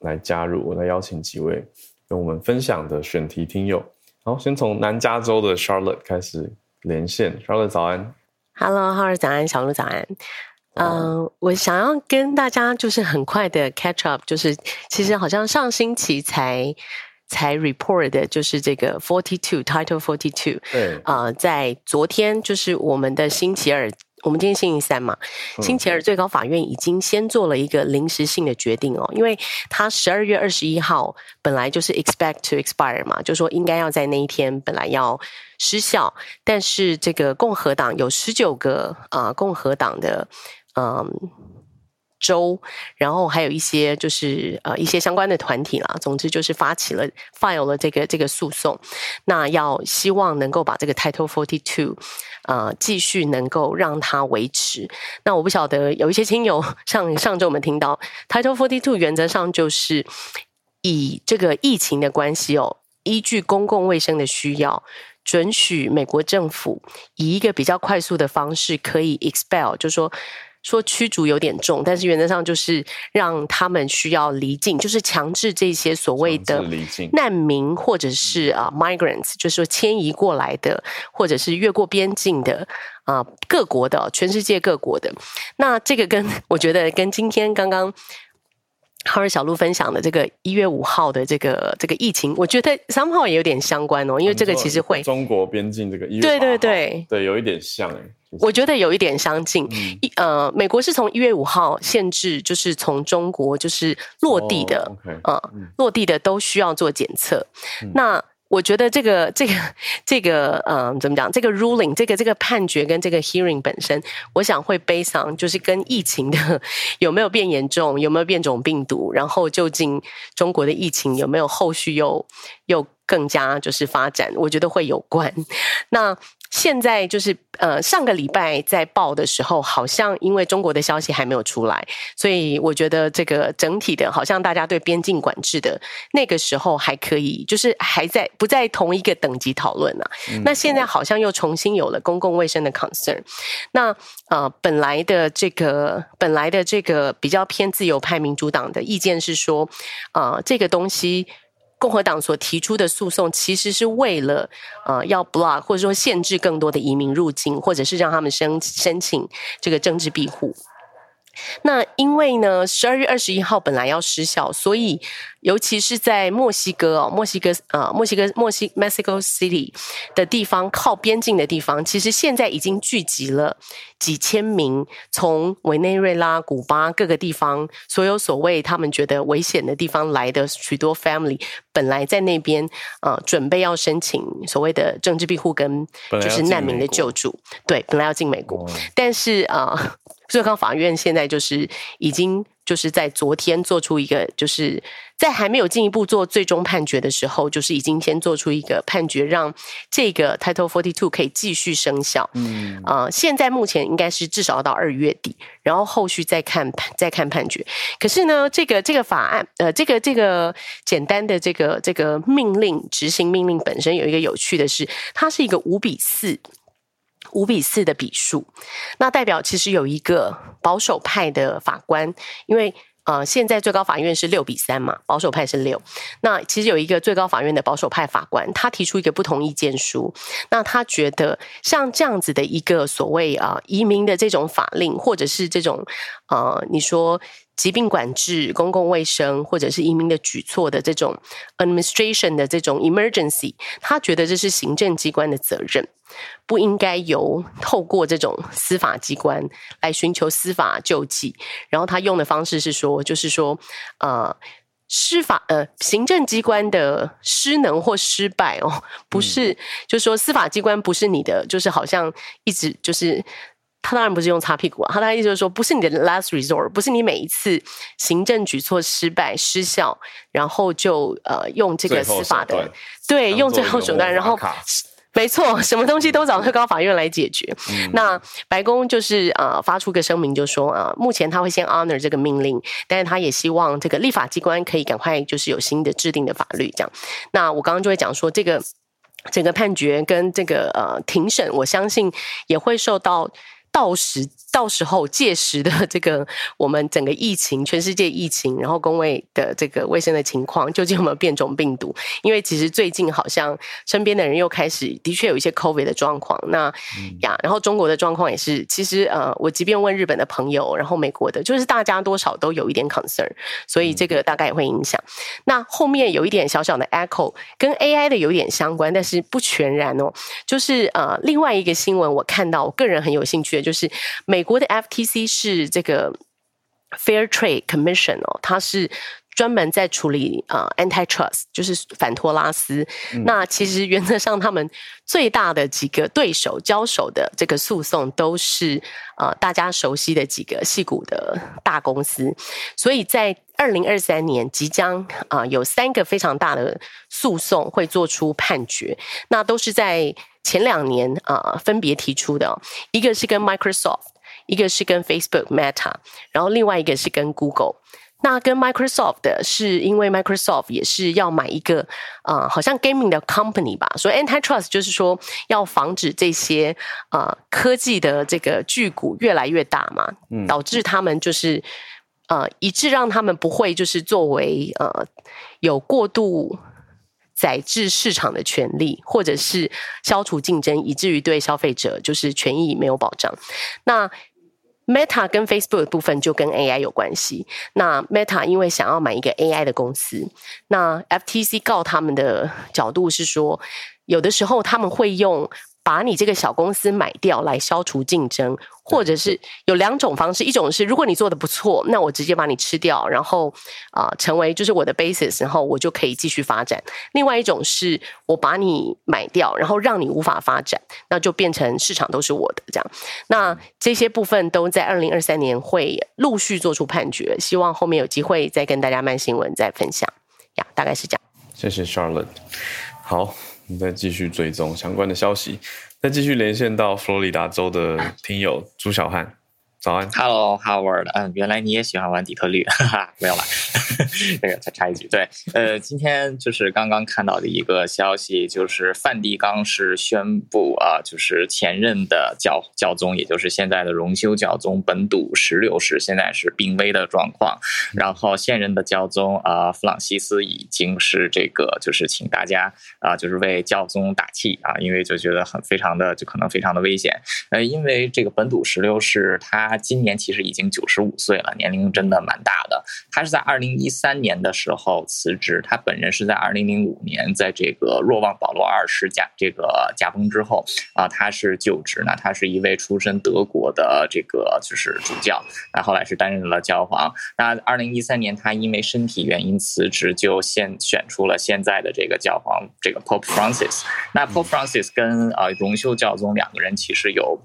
来加入，我来邀请几位。跟我们分享的选题听友，好，先从南加州的 Charlotte 开始连线。Charlotte 早安，Hello，Hello 早安，小鹿早安。嗯，我想要跟大家就是很快的 catch up，就是其实好像上星期才才 report 的，就是这个 Forty Two Title Forty Two。对，呃，在昨天就是我们的星期二。我们今天星期三嘛，星期二最高法院已经先做了一个临时性的决定哦，因为他十二月二十一号本来就是 expect to expire 嘛，就说应该要在那一天本来要失效，但是这个共和党有十九个啊共和党的嗯。州，然后还有一些就是呃一些相关的团体啦，总之就是发起了 file 了这个这个诉讼，那要希望能够把这个 Title Forty Two 呃继续能够让它维持。那我不晓得有一些亲友上上周我们听到 Title Forty Two 原则上就是以这个疫情的关系哦，依据公共卫生的需要，准许美国政府以一个比较快速的方式可以 expel，就说。说驱逐有点重，但是原则上就是让他们需要离境，就是强制这些所谓的难民或者是啊 migrants，就是说迁移过来的，或者是越过边境的啊各国的，全世界各国的。那这个跟 我觉得跟今天刚刚。哈尔小鹿分享的这个一月五号的这个这个疫情，我觉得三号也有点相关哦，因为这个其实会中国边境这个一月对对对。对有一点像哎，我觉得有一点相近。一呃，美国是从一月五号限制，就是从中国就是落地的，呃，落地的都需要做检测。那我觉得这个这个这个嗯，怎么讲？这个 ruling，这个这个判决跟这个 hearing 本身，我想会悲伤，就是跟疫情的 有没有变严重，有没有变种病毒，然后究竟中国的疫情有没有后续又又更加就是发展，我觉得会有关。那。现在就是呃，上个礼拜在报的时候，好像因为中国的消息还没有出来，所以我觉得这个整体的，好像大家对边境管制的那个时候还可以，就是还在不在同一个等级讨论呢？那现在好像又重新有了公共卫生的 concern。那呃，本来的这个本来的这个比较偏自由派民主党的意见是说，啊，这个东西。共和党所提出的诉讼，其实是为了啊要 block 或者说限制更多的移民入境，或者是让他们申申请这个政治庇护。那因为呢，十二月二十一号本来要失效，所以尤其是在墨西哥哦，墨西哥呃，墨西哥墨西 Mexico City 的地方，靠边境的地方，其实现在已经聚集了几千名从委内瑞拉、古巴各个地方，所有所谓他们觉得危险的地方来的许多 family，本来在那边呃准备要申请所谓的政治庇护跟就是难民的救助，对，本来要进美国，但是啊。最高法院现在就是已经就是在昨天做出一个，就是在还没有进一步做最终判决的时候，就是已经先做出一个判决，让这个 Title Forty Two 可以继续生效。嗯，啊，现在目前应该是至少要到二月底，然后后续再看再看判决。可是呢，这个这个法案，呃，这个这个简单的这个这个命令执行命令本身有一个有趣的是，它是一个五比四。五比四的比数，那代表其实有一个保守派的法官，因为呃，现在最高法院是六比三嘛，保守派是六。那其实有一个最高法院的保守派法官，他提出一个不同意见书。那他觉得像这样子的一个所谓啊移民的这种法令，或者是这种呃，你说疾病管制、公共卫生，或者是移民的举措的这种 administration 的这种 emergency，他觉得这是行政机关的责任。不应该由透过这种司法机关来寻求司法救济，然后他用的方式是说，就是说，呃，司法呃行政机关的失能或失败哦，不是，就是说司法机关不是你的，就是好像一直就是他当然不是用擦屁股啊，他的意思就是说，不是你的 last resort，不是你每一次行政举措失败失效，然后就呃用这个司法的对用最后手段，然后。没错，什么东西都找最高法院来解决。那白宫就是呃发出个声明，就说啊，目前他会先 honor 这个命令，但是他也希望这个立法机关可以赶快就是有新的制定的法律这样。那我刚刚就会讲说，这个整个判决跟这个呃庭审，我相信也会受到。到时到时候届时的这个我们整个疫情，全世界疫情，然后工位的这个卫生的情况，究竟有没有变种病毒？因为其实最近好像身边的人又开始的确有一些 COVID 的状况。那呀，然后中国的状况也是，其实呃，我即便问日本的朋友，然后美国的，就是大家多少都有一点 concern，所以这个大概也会影响。那后面有一点小小的 echo，跟 AI 的有点相关，但是不全然哦。就是呃，另外一个新闻我看到，我个人很有兴趣。就是美国的 FTC 是这个 Fair Trade Commission 哦，它是。专门在处理啊，antitrust 就是反托拉斯。那其实原则上，他们最大的几个对手交手的这个诉讼，都是呃大家熟悉的几个戏股的大公司。所以在二零二三年，即将啊有三个非常大的诉讼会做出判决。那都是在前两年啊分别提出的，一个是跟 Microsoft，一个是跟 Facebook Meta，然后另外一个是跟 Google。那跟 Microsoft 的是因为 Microsoft 也是要买一个呃，好像 gaming 的 company 吧，所以 antitrust 就是说要防止这些呃科技的这个巨股越来越大嘛，导致他们就是呃以致让他们不会就是作为呃有过度宰制市场的权利，或者是消除竞争，以至于对消费者就是权益没有保障。那 Meta 跟 Facebook 的部分就跟 AI 有关系。那 Meta 因为想要买一个 AI 的公司，那 FTC 告他们的角度是说，有的时候他们会用。把你这个小公司买掉来消除竞争，或者是有两种方式，一种是如果你做的不错，那我直接把你吃掉，然后啊成为就是我的 basis，然后我就可以继续发展。另外一种是我把你买掉，然后让你无法发展，那就变成市场都是我的这样。那这些部分都在二零二三年会陆续做出判决，希望后面有机会再跟大家慢新闻再分享呀，大概是这样。谢谢 Charlotte，好。我们再继续追踪相关的消息，再继续连线到佛罗里达州的听友朱小汉。早安，Hello Howard，嗯，原来你也喜欢玩底特律，哈哈，没有了，那个再插一句，对，呃，今天就是刚刚看到的一个消息，就是梵蒂冈是宣布啊，就是前任的教教宗，也就是现在的荣休教宗本笃十六世，现在是病危的状况，然后现任的教宗啊，弗朗西斯已经是这个，就是请大家啊，就是为教宗打气啊，因为就觉得很非常的，就可能非常的危险，呃，因为这个本笃十六世他。他今年其实已经九十五岁了，年龄真的蛮大的。他是在二零一三年的时候辞职，他本人是在二零零五年在这个若望保罗二世驾这个驾崩之后啊，他是就职呢。他是一位出身德国的这个就是主教，那后来是担任了教皇。那二零一三年他因为身体原因辞职，就现选出了现在的这个教皇这个 Pope Francis。那 Pope Francis 跟呃荣休教宗两个人其实有。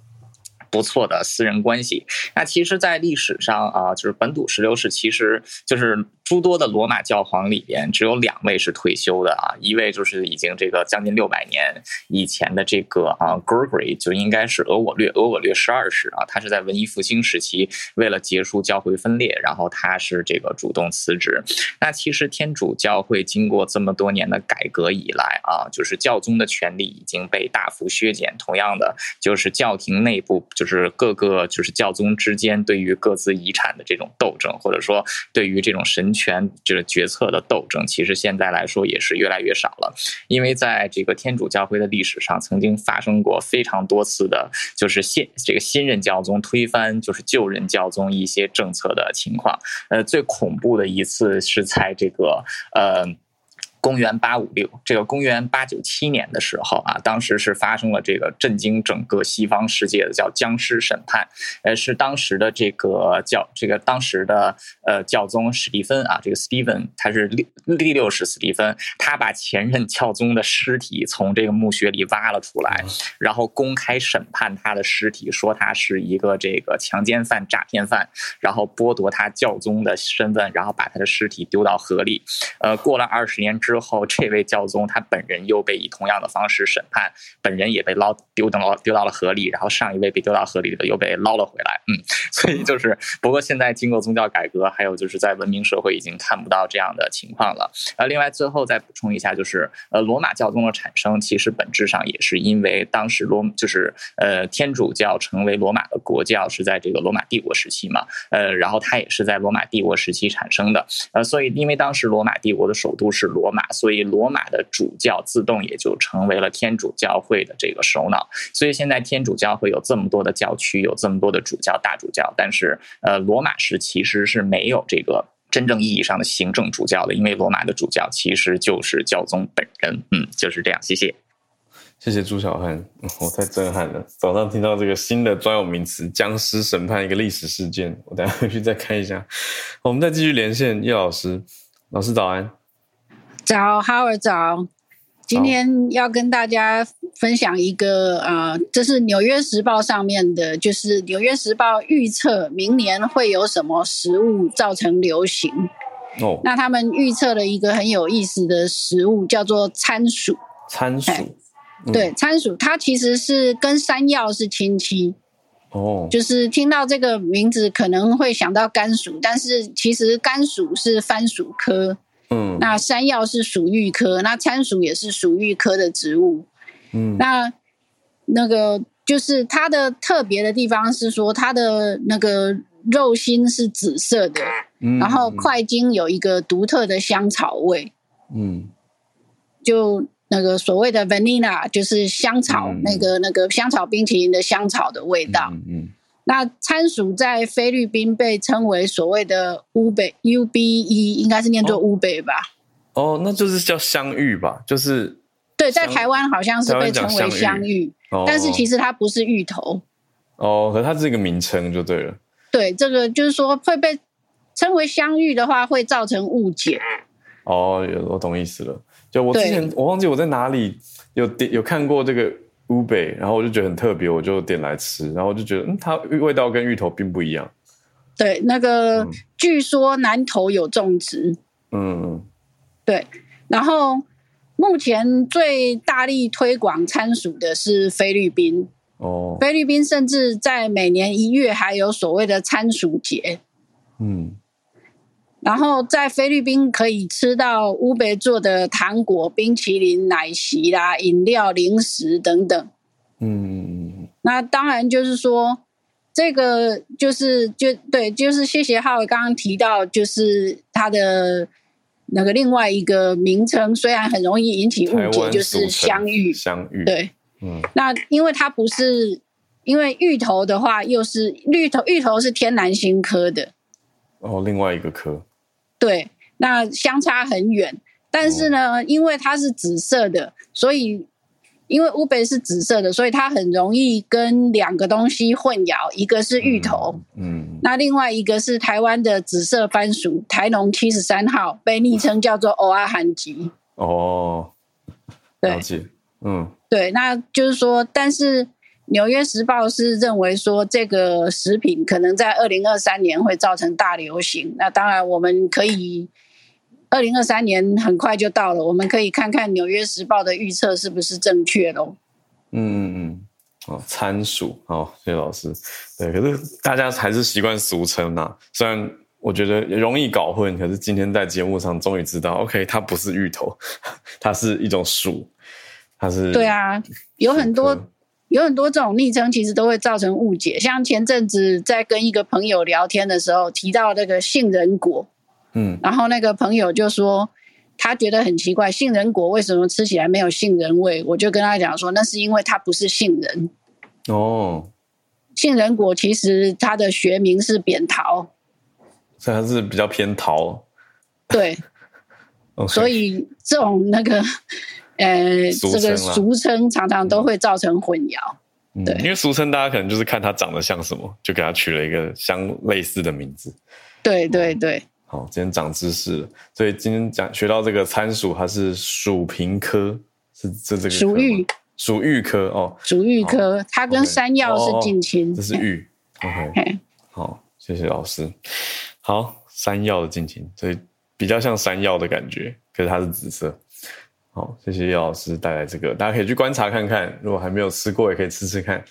不错的私人关系。那其实，在历史上啊，就是本笃十六世，其实就是。诸多的罗马教皇里边，只有两位是退休的啊，一位就是已经这个将近六百年以前的这个啊，Gregory 就应该是俄我略俄我略十二世啊，他是在文艺复兴时期为了结束教会分裂，然后他是这个主动辞职。那其实天主教会经过这么多年的改革以来啊，就是教宗的权力已经被大幅削减，同样的就是教廷内部就是各个就是教宗之间对于各自遗产的这种斗争，或者说对于这种神。权就是决策的斗争，其实现在来说也是越来越少了，因为在这个天主教会的历史上，曾经发生过非常多次的，就是现这个新任教宗推翻就是旧任教宗一些政策的情况。呃，最恐怖的一次是在这个呃。公元八五六，这个公元八九七年的时候啊，当时是发生了这个震惊整个西方世界的叫僵尸审判，呃，是当时的这个教这个当时的呃教宗史蒂芬啊，这个 Stephen 他是第第六世史蒂芬，他把前任教宗的尸体从这个墓穴里挖了出来，然后公开审判他的尸体，说他是一个这个强奸犯、诈骗犯，然后剥夺他教宗的身份，然后把他的尸体丢到河里，呃，过了二十年之。之后，这位教宗他本人又被以同样的方式审判，本人也被捞丢到了丢到了河里，然后上一位被丢到河里的又被捞了回来。嗯，所以就是，不过现在经过宗教改革，还有就是在文明社会已经看不到这样的情况了。呃，另外最后再补充一下，就是呃，罗马教宗的产生其实本质上也是因为当时罗就是呃天主教成为罗马的国教是在这个罗马帝国时期嘛，呃，然后它也是在罗马帝国时期产生的。呃，所以因为当时罗马帝国的首都是罗马。所以，罗马的主教自动也就成为了天主教会的这个首脑。所以，现在天主教会有这么多的教区，有这么多的主教、大主教，但是，呃，罗马是其实是没有这个真正意义上的行政主教的，因为罗马的主教其实就是教宗本人。嗯，就是这样。谢谢。谢谢朱小汉，我太震撼了。早上听到这个新的专有名词“僵尸审判”一个历史事件，我等下回去再看一下。我们再继续连线叶老师，老师早安。早，哈尔早。今天要跟大家分享一个呃，这是《纽约时报》上面的，就是《纽约时报》预测明年会有什么食物造成流行。哦，那他们预测了一个很有意思的食物，叫做参薯。参薯。对，参薯它其实是跟山药是亲戚哦，就是听到这个名字可能会想到甘薯，但是其实甘薯是番薯科，嗯，那山药是属玉科，那参薯也是属玉科的植物，嗯，那那个就是它的特别的地方是说它的那个肉心是紫色的，嗯，然后块茎有一个独特的香草味，嗯，就。那个所谓的 vanilla 就是香草，那个那个香草冰淇淋的香草的味道。嗯，那参薯在菲律宾被称为所谓的乌北 U B E，应该是念作乌北吧？哦，那就是叫香芋吧？就是对，在台湾好像是被称为香芋，但是其实它不是芋头。哦，可它是一个名称就对了。对，这个就是说会被称为香芋的话，会造成误解。哦，我懂意思了。就我之前我忘记我在哪里有点有看过这个乌贝，然后我就觉得很特别，我就点来吃，然后我就觉得嗯，它味道跟芋头并不一样。对，那个据说南投有种植，嗯，对。然后目前最大力推广参薯的是菲律宾哦，菲律宾甚至在每年一月还有所谓的参薯节，嗯。然后在菲律宾可以吃到乌贝做的糖果、冰淇淋、奶昔啦、饮料、零食等等。嗯，那当然就是说，这个就是就对，就是谢谢浩刚刚提到，就是他的那个另外一个名称，虽然很容易引起误解，就是香芋。香芋对，嗯，那因为它不是，因为芋头的话，又是绿头，芋头是天南星科的。哦，另外一个科。对，那相差很远，但是呢，因为它是紫色的，所以因为乌贝是紫色的，所以它很容易跟两个东西混淆，一个是芋头，嗯，那另外一个是台湾的紫色番薯，台农七十三号，被昵称叫做欧阿罕吉。哦，了解，嗯，对，那就是说，但是。纽约时报是认为说这个食品可能在二零二三年会造成大流行。那当然，我们可以二零二三年很快就到了，我们可以看看纽约时报的预测是不是正确喽。嗯嗯嗯，哦，参数，哦，谢谢老师。对，可是大家还是习惯俗称呐。虽然我觉得容易搞混，可是今天在节目上终于知道，OK，它不是芋头，它是一种薯，它是对啊，有很多。有很多这种昵称，其实都会造成误解。像前阵子在跟一个朋友聊天的时候，提到那个杏仁果，嗯，然后那个朋友就说他觉得很奇怪，杏仁果为什么吃起来没有杏仁味？我就跟他讲说，那是因为它不是杏仁。哦，杏仁果其实它的学名是扁桃，所以它是比较偏桃。对，所以这种那个。呃，这个俗称常常都会造成混淆，对，因为俗称大家可能就是看它长得像什么，就给它取了一个相类似的名字。对对对。好，今天长知识了，所以今天讲学到这个参数，它是薯平科，是是这个薯玉，薯玉科哦，薯玉科，它跟山药是近亲。这是玉，OK，好，谢谢老师。好，山药的近亲，所以比较像山药的感觉，可是它是紫色。好，谢谢叶老师带来这个，大家可以去观察看看。如果还没有吃过，也可以吃吃看。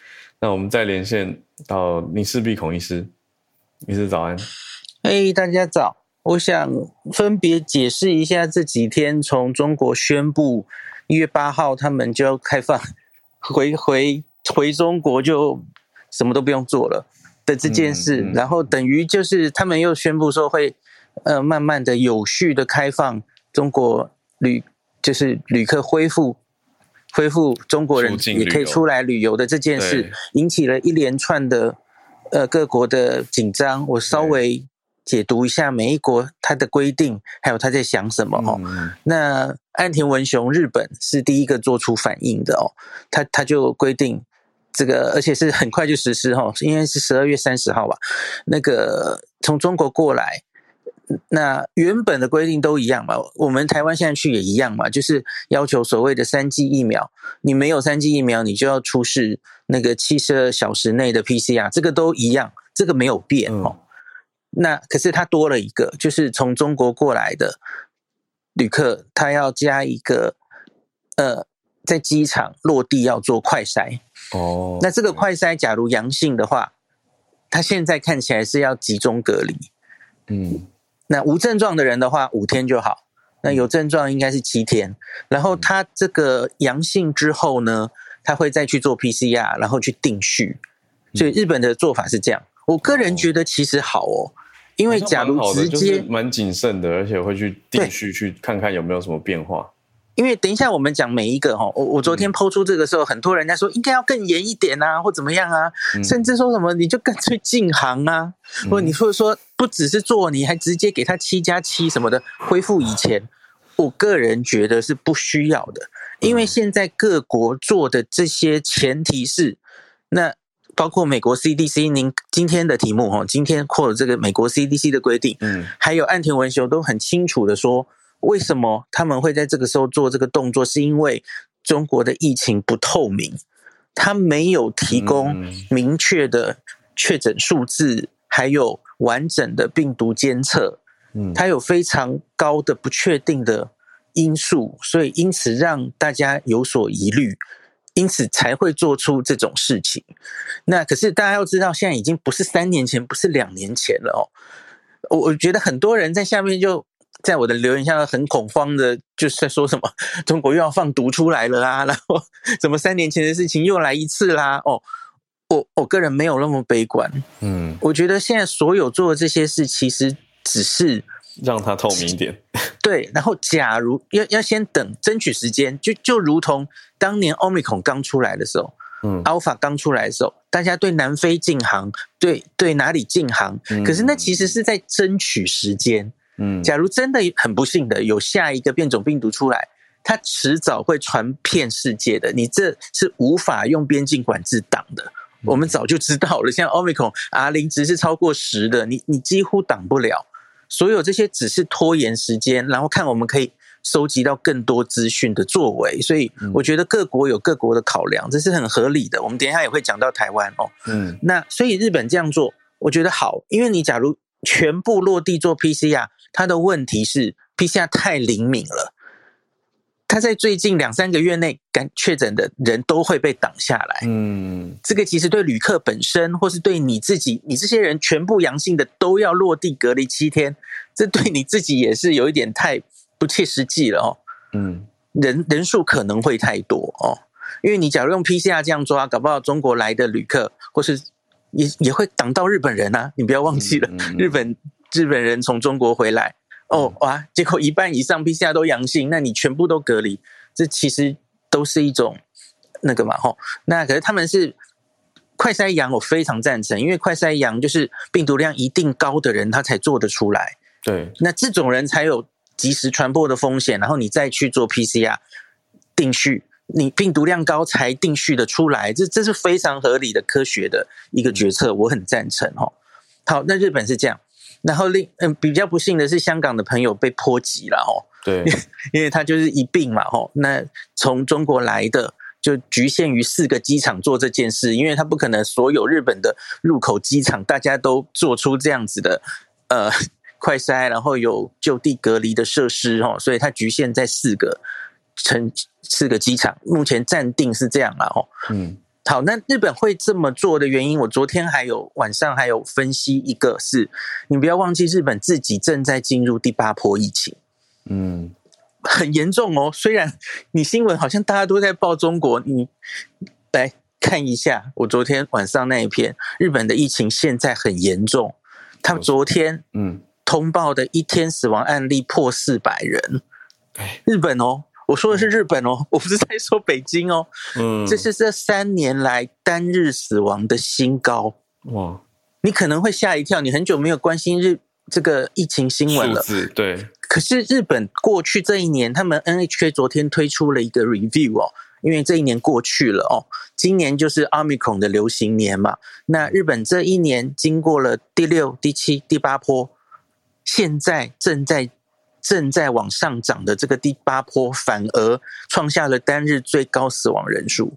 那我们再连线到林世璧孔医师，医师早安。嘿，大家早。我想分别解释一下这几天从中国宣布一月八号他们就要开放回回回中国就什么都不用做了的这件事，然后等于就是他们又宣布说会呃慢慢的有序的开放中国旅。就是旅客恢复恢复中国人也可以出来旅游的这件事，引起了一连串的呃各国的紧张。我稍微解读一下每一国它的规定，还有他在想什么哦。那岸田文雄日本是第一个做出反应的哦，他他就规定这个，而且是很快就实施哈，应该是十二月三十号吧。那个从中国过来。那原本的规定都一样嘛？我们台湾现在去也一样嘛？就是要求所谓的三剂疫苗，你没有三剂疫苗，你就要出示那个七十二小时内的 PCR，这个都一样，这个没有变哦。那可是它多了一个，就是从中国过来的旅客，他要加一个呃，在机场落地要做快筛哦。那这个快筛假如阳性的话，他现在看起来是要集中隔离，嗯。那无症状的人的话，五天就好。那有症状应该是七天。然后他这个阳性之后呢，他会再去做 PCR，然后去定序。所以日本的做法是这样。我个人觉得其实好哦，因为假如直接蛮谨慎的，而且会去定序去看看有没有什么变化。因为等一下我们讲每一个哈，我我昨天抛出这个时候，很多人家说应该要更严一点啊，或怎么样啊，甚至说什么你就干脆禁行啊，或你或者说不只是做，你还直接给他七加七什么的恢复以前，我个人觉得是不需要的，因为现在各国做的这些前提是，那包括美国 CDC，您今天的题目哈，今天或者这个美国 CDC 的规定，嗯，还有岸田文雄都很清楚的说。为什么他们会在这个时候做这个动作？是因为中国的疫情不透明，他没有提供明确的确诊数字，还有完整的病毒监测，嗯，它有非常高的不确定的因素，所以因此让大家有所疑虑，因此才会做出这种事情。那可是大家要知道，现在已经不是三年前，不是两年前了哦。我我觉得很多人在下面就。在我的留言下很恐慌的，就是在说什么 中国又要放毒出来了啊，然后怎么三年前的事情又来一次啦？哦，我我个人没有那么悲观，嗯，我觉得现在所有做的这些事，其实只是让它透明一点。对，然后假如要要先等，争取时间，就就如同当年奥密克戎刚出来的时候，嗯，，Alpha 刚出来的时候，大家对南非禁航，对对哪里禁航，可是那其实是在争取时间。嗯，假如真的很不幸的有下一个变种病毒出来，它迟早会传遍世界的。你这是无法用边境管制挡的。我们早就知道了，像 Omicron R 零值是超过十的，你你几乎挡不了。所有这些只是拖延时间，然后看我们可以收集到更多资讯的作为。所以我觉得各国有各国的考量，这是很合理的。我们等一下也会讲到台湾哦。嗯，那所以日本这样做，我觉得好，因为你假如全部落地做 PCR。它的问题是 PCR 太灵敏了，他在最近两三个月内感确诊的人都会被挡下来。嗯，这个其实对旅客本身，或是对你自己，你这些人全部阳性的都要落地隔离七天，这对你自己也是有一点太不切实际了哦。嗯，人人数可能会太多哦，因为你假如用 PCR 这样抓，搞不好中国来的旅客或是也也会挡到日本人啊，你不要忘记了日本。日本人从中国回来，哦哇，结果一半以上 PCR 都阳性，那你全部都隔离，这其实都是一种那个嘛吼。那可是他们是快筛阳，我非常赞成，因为快筛阳就是病毒量一定高的人，他才做得出来。对，那这种人才有及时传播的风险，然后你再去做 PCR 定序，你病毒量高才定序的出来，这这是非常合理的科学的一个决策，我很赞成哈。好，那日本是这样。然后另嗯比较不幸的是，香港的朋友被波及了哦。对，因为他就是一病嘛吼。那从中国来的就局限于四个机场做这件事，因为他不可能所有日本的入口机场大家都做出这样子的呃 快筛，然后有就地隔离的设施哦，所以它局限在四个城四个机场，目前暂定是这样了哦。嗯。好，那日本会这么做的原因，我昨天还有晚上还有分析一个，是你不要忘记，日本自己正在进入第八波疫情，嗯，很严重哦。虽然你新闻好像大家都在报中国，你来看一下我昨天晚上那一篇，日本的疫情现在很严重，他们昨天嗯通报的一天死亡案例破四百人，日本哦。我说的是日本哦，我不是在说北京哦。嗯，这是这三年来单日死亡的新高。哇，你可能会吓一跳，你很久没有关心日这个疫情新闻了。对。可是日本过去这一年，他们 NHK 昨天推出了一个 review 哦，因为这一年过去了哦，今年就是 Omicron 的流行年嘛。那日本这一年经过了第六、第七、第八波，现在正在正在往上涨的这个第八波，反而创下了单日最高死亡人数，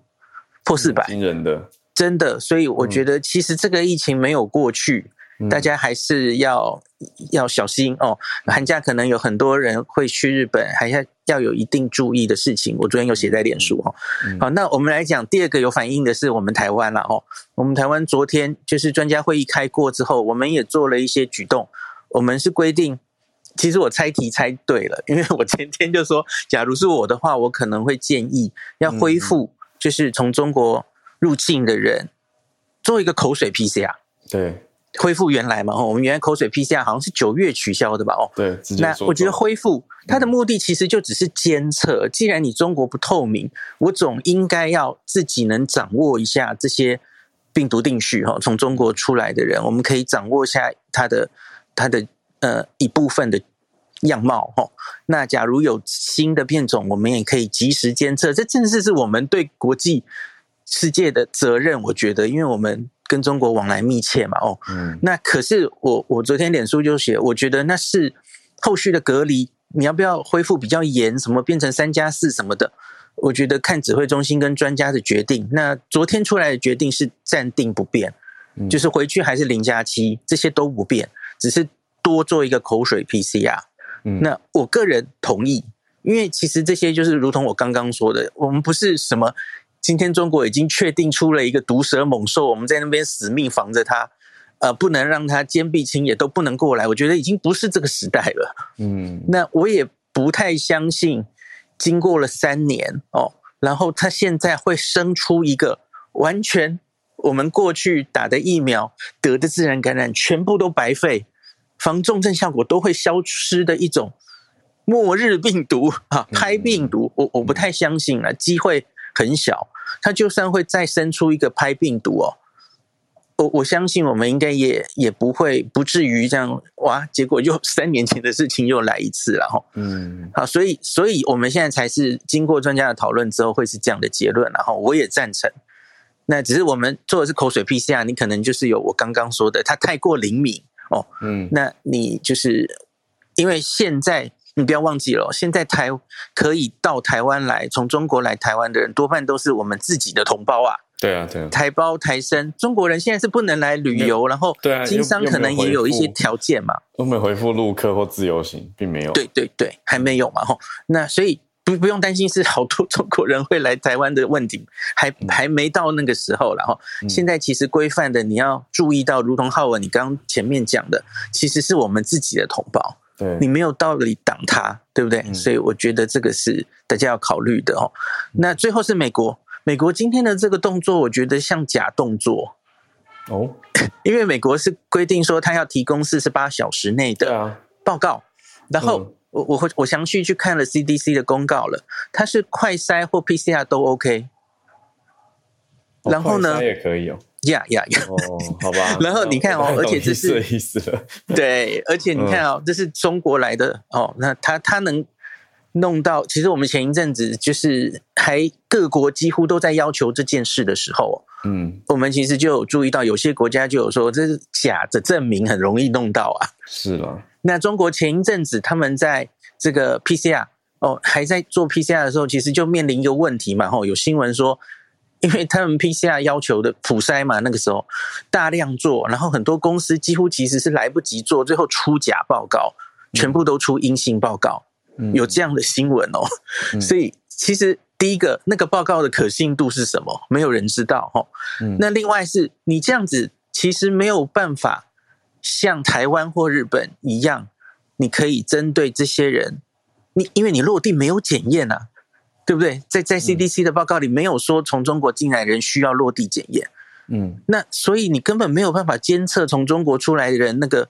破四百，惊人的，真的。所以我觉得，其实这个疫情没有过去。大家还是要要小心哦。寒假可能有很多人会去日本，还要要有一定注意的事情。我昨天有写在脸书哦。好，那我们来讲第二个有反应的是我们台湾了哦。我们台湾昨天就是专家会议开过之后，我们也做了一些举动。我们是规定，其实我猜题猜对了，因为我前天就说，假如是我的话，我可能会建议要恢复，就是从中国入境的人做一个口水 PCR。对。恢复原来嘛？哦，我们原来口水 PCR 好像是九月取消的吧？哦，对。那我觉得恢复它的目的其实就只是监测。既然你中国不透明，我总应该要自己能掌握一下这些病毒定序哈。从中国出来的人，我们可以掌握一下他的他的呃一部分的样貌哈。那假如有新的变种，我们也可以及时监测。这正是是我们对国际世界的责任。我觉得，因为我们。跟中国往来密切嘛？哦，嗯，那可是我我昨天脸书就写，我觉得那是后续的隔离，你要不要恢复比较严？什么变成三加四什么的？我觉得看指挥中心跟专家的决定。那昨天出来的决定是暂定不变，就是回去还是零加七，这些都不变，只是多做一个口水 PCR。嗯，那我个人同意，因为其实这些就是如同我刚刚说的，我们不是什么。今天中国已经确定出了一个毒蛇猛兽，我们在那边死命防着它，呃，不能让它坚壁清野，都不能过来。我觉得已经不是这个时代了。嗯，那我也不太相信，经过了三年哦，然后它现在会生出一个完全我们过去打的疫苗得的自然感染全部都白费，防重症效果都会消失的一种末日病毒啊，拍病毒，我我不太相信了，机会。很小，它就算会再生出一个拍病毒哦，我我相信我们应该也也不会不至于这样哇，结果又三年前的事情又来一次了哈。嗯，好，所以所以我们现在才是经过专家的讨论之后会是这样的结论，然后我也赞成。那只是我们做的是口水 PCR，你可能就是有我刚刚说的，它太过灵敏哦。嗯，那你就是因为现在。你不要忘记了，现在台可以到台湾来，从中国来台湾的人多半都是我们自己的同胞啊。对啊，对啊。台胞、台生，中国人现在是不能来旅游，然后经商可能也有一些条件嘛。都没回复陆客或自由行，并没有。对对对，还没有嘛吼。那所以不不用担心是好多中国人会来台湾的问题，还还没到那个时候然后现在其实规范的你要注意到，如同浩文你刚前面讲的，其实是我们自己的同胞。你没有道理挡他，对不对？所以我觉得这个是大家要考虑的哦。那最后是美国，美国今天的这个动作，我觉得像假动作。哦，因为美国是规定说他要提供四十八小时内的报告，然后我我会我详细去看了 CDC 的公告了，它是快筛或 PCR 都 OK，然后呢也可以哦。呀呀呀！哦，好吧。然后你看哦，而且这是意思了。对，而且你看哦，这是中国来的哦。那他他能弄到，其实我们前一阵子就是还各国几乎都在要求这件事的时候，嗯，我们其实就有注意到，有些国家就有说这是假的证明，很容易弄到啊。是了。那中国前一阵子他们在这个 PCR 哦还在做 PCR 的时候，其实就面临一个问题嘛。吼，有新闻说。因为他们 PCR 要求的普筛嘛，那个时候大量做，然后很多公司几乎其实是来不及做，最后出假报告，全部都出阴性报告，有这样的新闻哦。所以其实第一个那个报告的可信度是什么，没有人知道哈。那另外是你这样子，其实没有办法像台湾或日本一样，你可以针对这些人，你因为你落地没有检验啊。对不对？在在 CDC 的报告里没有说从中国进来人需要落地检验，嗯，那所以你根本没有办法监测从中国出来的人那个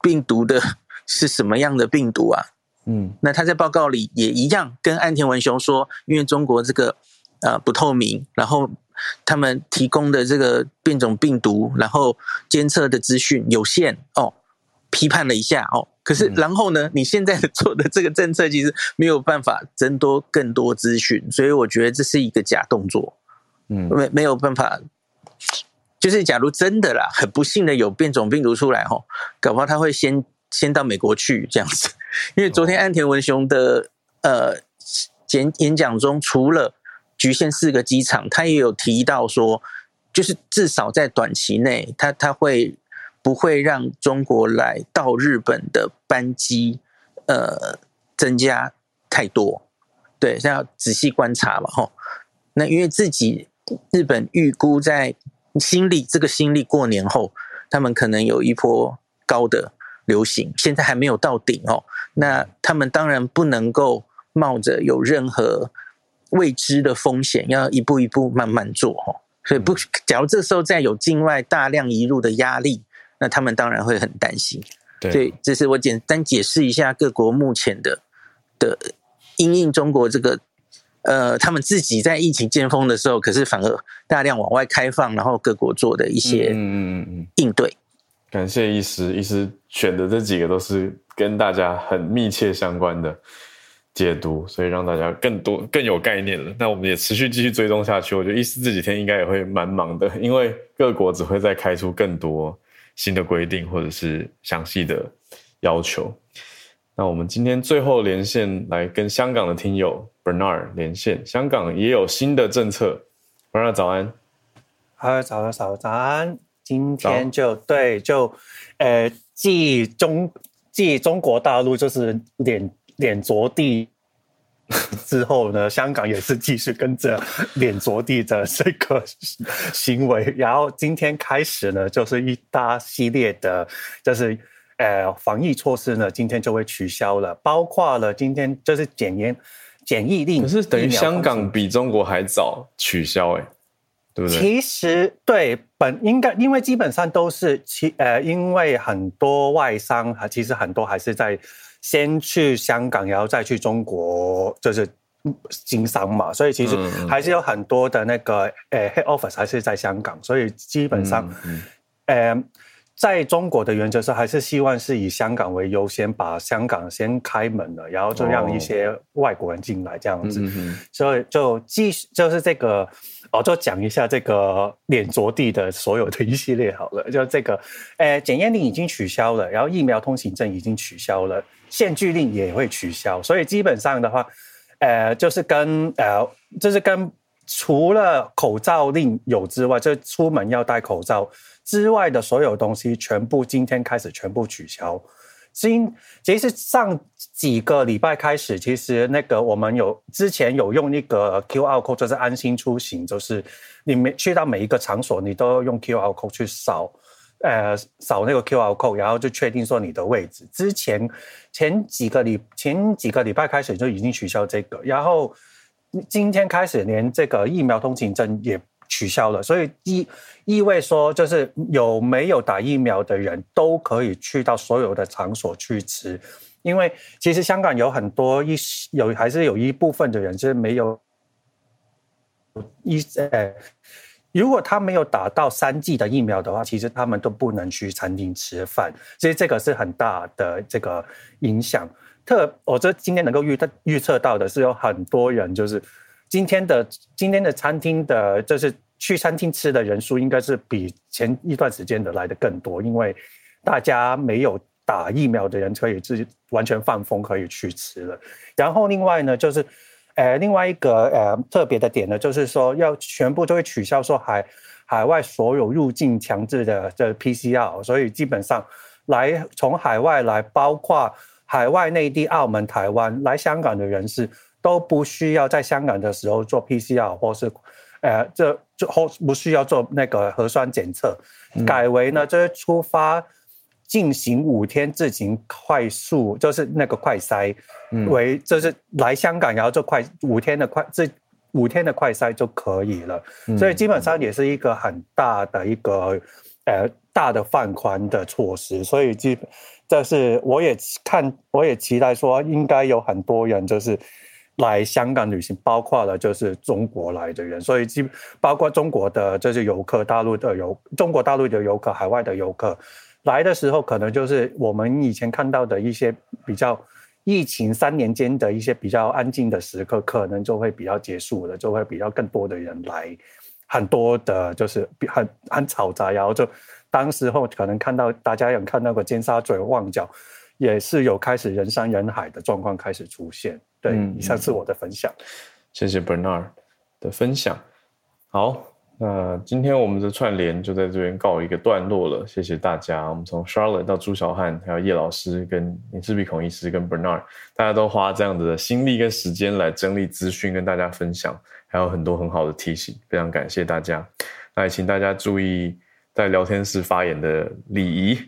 病毒的 是什么样的病毒啊？嗯，那他在报告里也一样跟安田文雄说，因为中国这个呃不透明，然后他们提供的这个变种病毒，然后监测的资讯有限哦。批判了一下哦。可是然后呢，你现在做的这个政策其实没有办法增多更多资讯，所以我觉得这是一个假动作。嗯，没没有办法，就是假如真的啦，很不幸的有变种病毒出来哈，搞不好他会先先到美国去这样子。因为昨天安田文雄的呃演演讲中，除了局限四个机场，他也有提到说，就是至少在短期内，他他会不会让中国来到日本的班机呃增加太多？对，要仔细观察嘛，哈。那因为自己。日本预估在新历这个新历过年后，他们可能有一波高的流行，现在还没有到顶哦。那他们当然不能够冒着有任何未知的风险，要一步一步慢慢做哦。所以不，假如这时候再有境外大量移入的压力，那他们当然会很担心。对，这是我简单解释一下各国目前的的因应中国这个。呃，他们自己在疫情尖峰的时候，可是反而大量往外开放，然后各国做的一些嗯嗯嗯应对。感谢医师，医师选的这几个都是跟大家很密切相关的解读，所以让大家更多更有概念了。那我们也持续继续追踪下去。我觉得医师这几天应该也会蛮忙的，因为各国只会再开出更多新的规定或者是详细的要求。那我们今天最后连线来跟香港的听友 Bernard 连线，香港也有新的政策。Bernard 早安，好，早安，早早安。今天就对，就呃，继中继中国大陆就是脸脸着地之后呢，香港也是继续跟着脸着地的这个行为。然后今天开始呢，就是一大系列的，就是。呃，防疫措施呢，今天就会取消了，包括了今天就是检验检疫令，可是等于香港比中国还早取消，哎，对不对？其实对本应该，因为基本上都是其呃，因为很多外商还，其实很多还是在先去香港，然后再去中国，就是经商嘛，所以其实还是有很多的那个呃 head office 还是在香港，所以基本上，呃。在中国的原则是还是希望是以香港为优先，把香港先开门了，然后就让一些外国人进来这样子。所以就继续就是这个，我就讲一下这个脸着地的所有的一系列好了。就这个，呃，检验令已经取消了，然后疫苗通行证已经取消了，限聚令也会取消。所以基本上的话，呃，就是跟呃，就是跟除了口罩令有之外，就出门要戴口罩。之外的所有东西全部今天开始全部取消。今其实上几个礼拜开始，其实那个我们有之前有用那个 QR code，就是安心出行，就是你每去到每一个场所，你都要用 QR code 去扫，呃，扫那个 QR code，然后就确定说你的位置。之前前几个礼前几个礼拜开始就已经取消这个，然后今天开始连这个疫苗通行证也。取消了，所以意意味说，就是有没有打疫苗的人都可以去到所有的场所去吃，因为其实香港有很多一有还是有一部分的人是没有一呃，如果他没有打到三剂的疫苗的话，其实他们都不能去餐厅吃饭，所以这个是很大的这个影响。特我这今天能够预测预测到的是，有很多人就是。今天的今天的餐厅的，就是去餐厅吃的人数，应该是比前一段时间的来的更多，因为大家没有打疫苗的人可以自己完全放风，可以去吃了。然后另外呢，就是，呃，另外一个呃特别的点呢，就是说要全部都会取消说海海外所有入境强制的这 PCR，所以基本上来从海外来，包括海外内地、澳门、台湾来香港的人士。都不需要在香港的时候做 PCR 或是，呃，这就后不需要做那个核酸检测，改为呢，就是出发进行五天自行快速，就是那个快筛，为就是来香港然后做快五天的快这五天的快筛就可以了，所以基本上也是一个很大的一个呃大的放宽的措施，所以基这是我也看我也期待说应该有很多人就是。来香港旅行，包括了就是中国来的人，所以基包括中国的这些游客、大陆的游、中国大陆的游客、海外的游客来的时候可能就是我们以前看到的一些比较疫情三年间的一些比较安静的时刻，可能就会比较结束了，就会比较更多的人来，很多的就是很很嘈杂，然后就当时候可能看到大家有看到过尖沙咀旺角，也是有开始人山人海的状况开始出现。对，以上是我的分享，谢谢 Bernard 的分享。好。那今天我们的串联就在这边告一个段落了，谢谢大家。我们从 Charlotte 到朱小汉，还有叶老师、跟林志鼻孔医师、跟 Bernard，大家都花这样子的心力跟时间来整理资讯，跟大家分享，还有很多很好的提醒，非常感谢大家。那也请大家注意在聊天室发言的礼仪，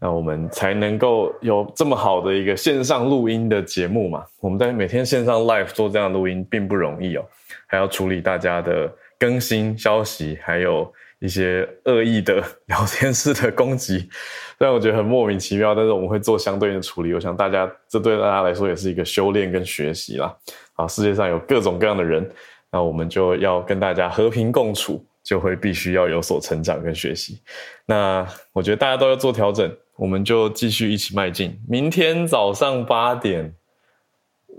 那我们才能够有这么好的一个线上录音的节目嘛。我们在每天线上 live 做这样录音并不容易哦，还要处理大家的。更新消息，还有一些恶意的聊天室的攻击，让我觉得很莫名其妙。但是我们会做相对应的处理。我想大家这对大家来说也是一个修炼跟学习啦。啊，世界上有各种各样的人，那我们就要跟大家和平共处，就会必须要有所成长跟学习。那我觉得大家都要做调整，我们就继续一起迈进。明天早上八点。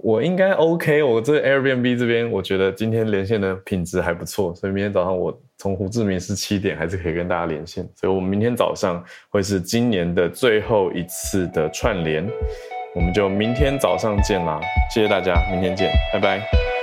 我应该 OK，我这 Airbnb 这边，我觉得今天连线的品质还不错，所以明天早上我从胡志明市七点还是可以跟大家连线，所以我们明天早上会是今年的最后一次的串联，我们就明天早上见啦，谢谢大家，明天见，拜拜。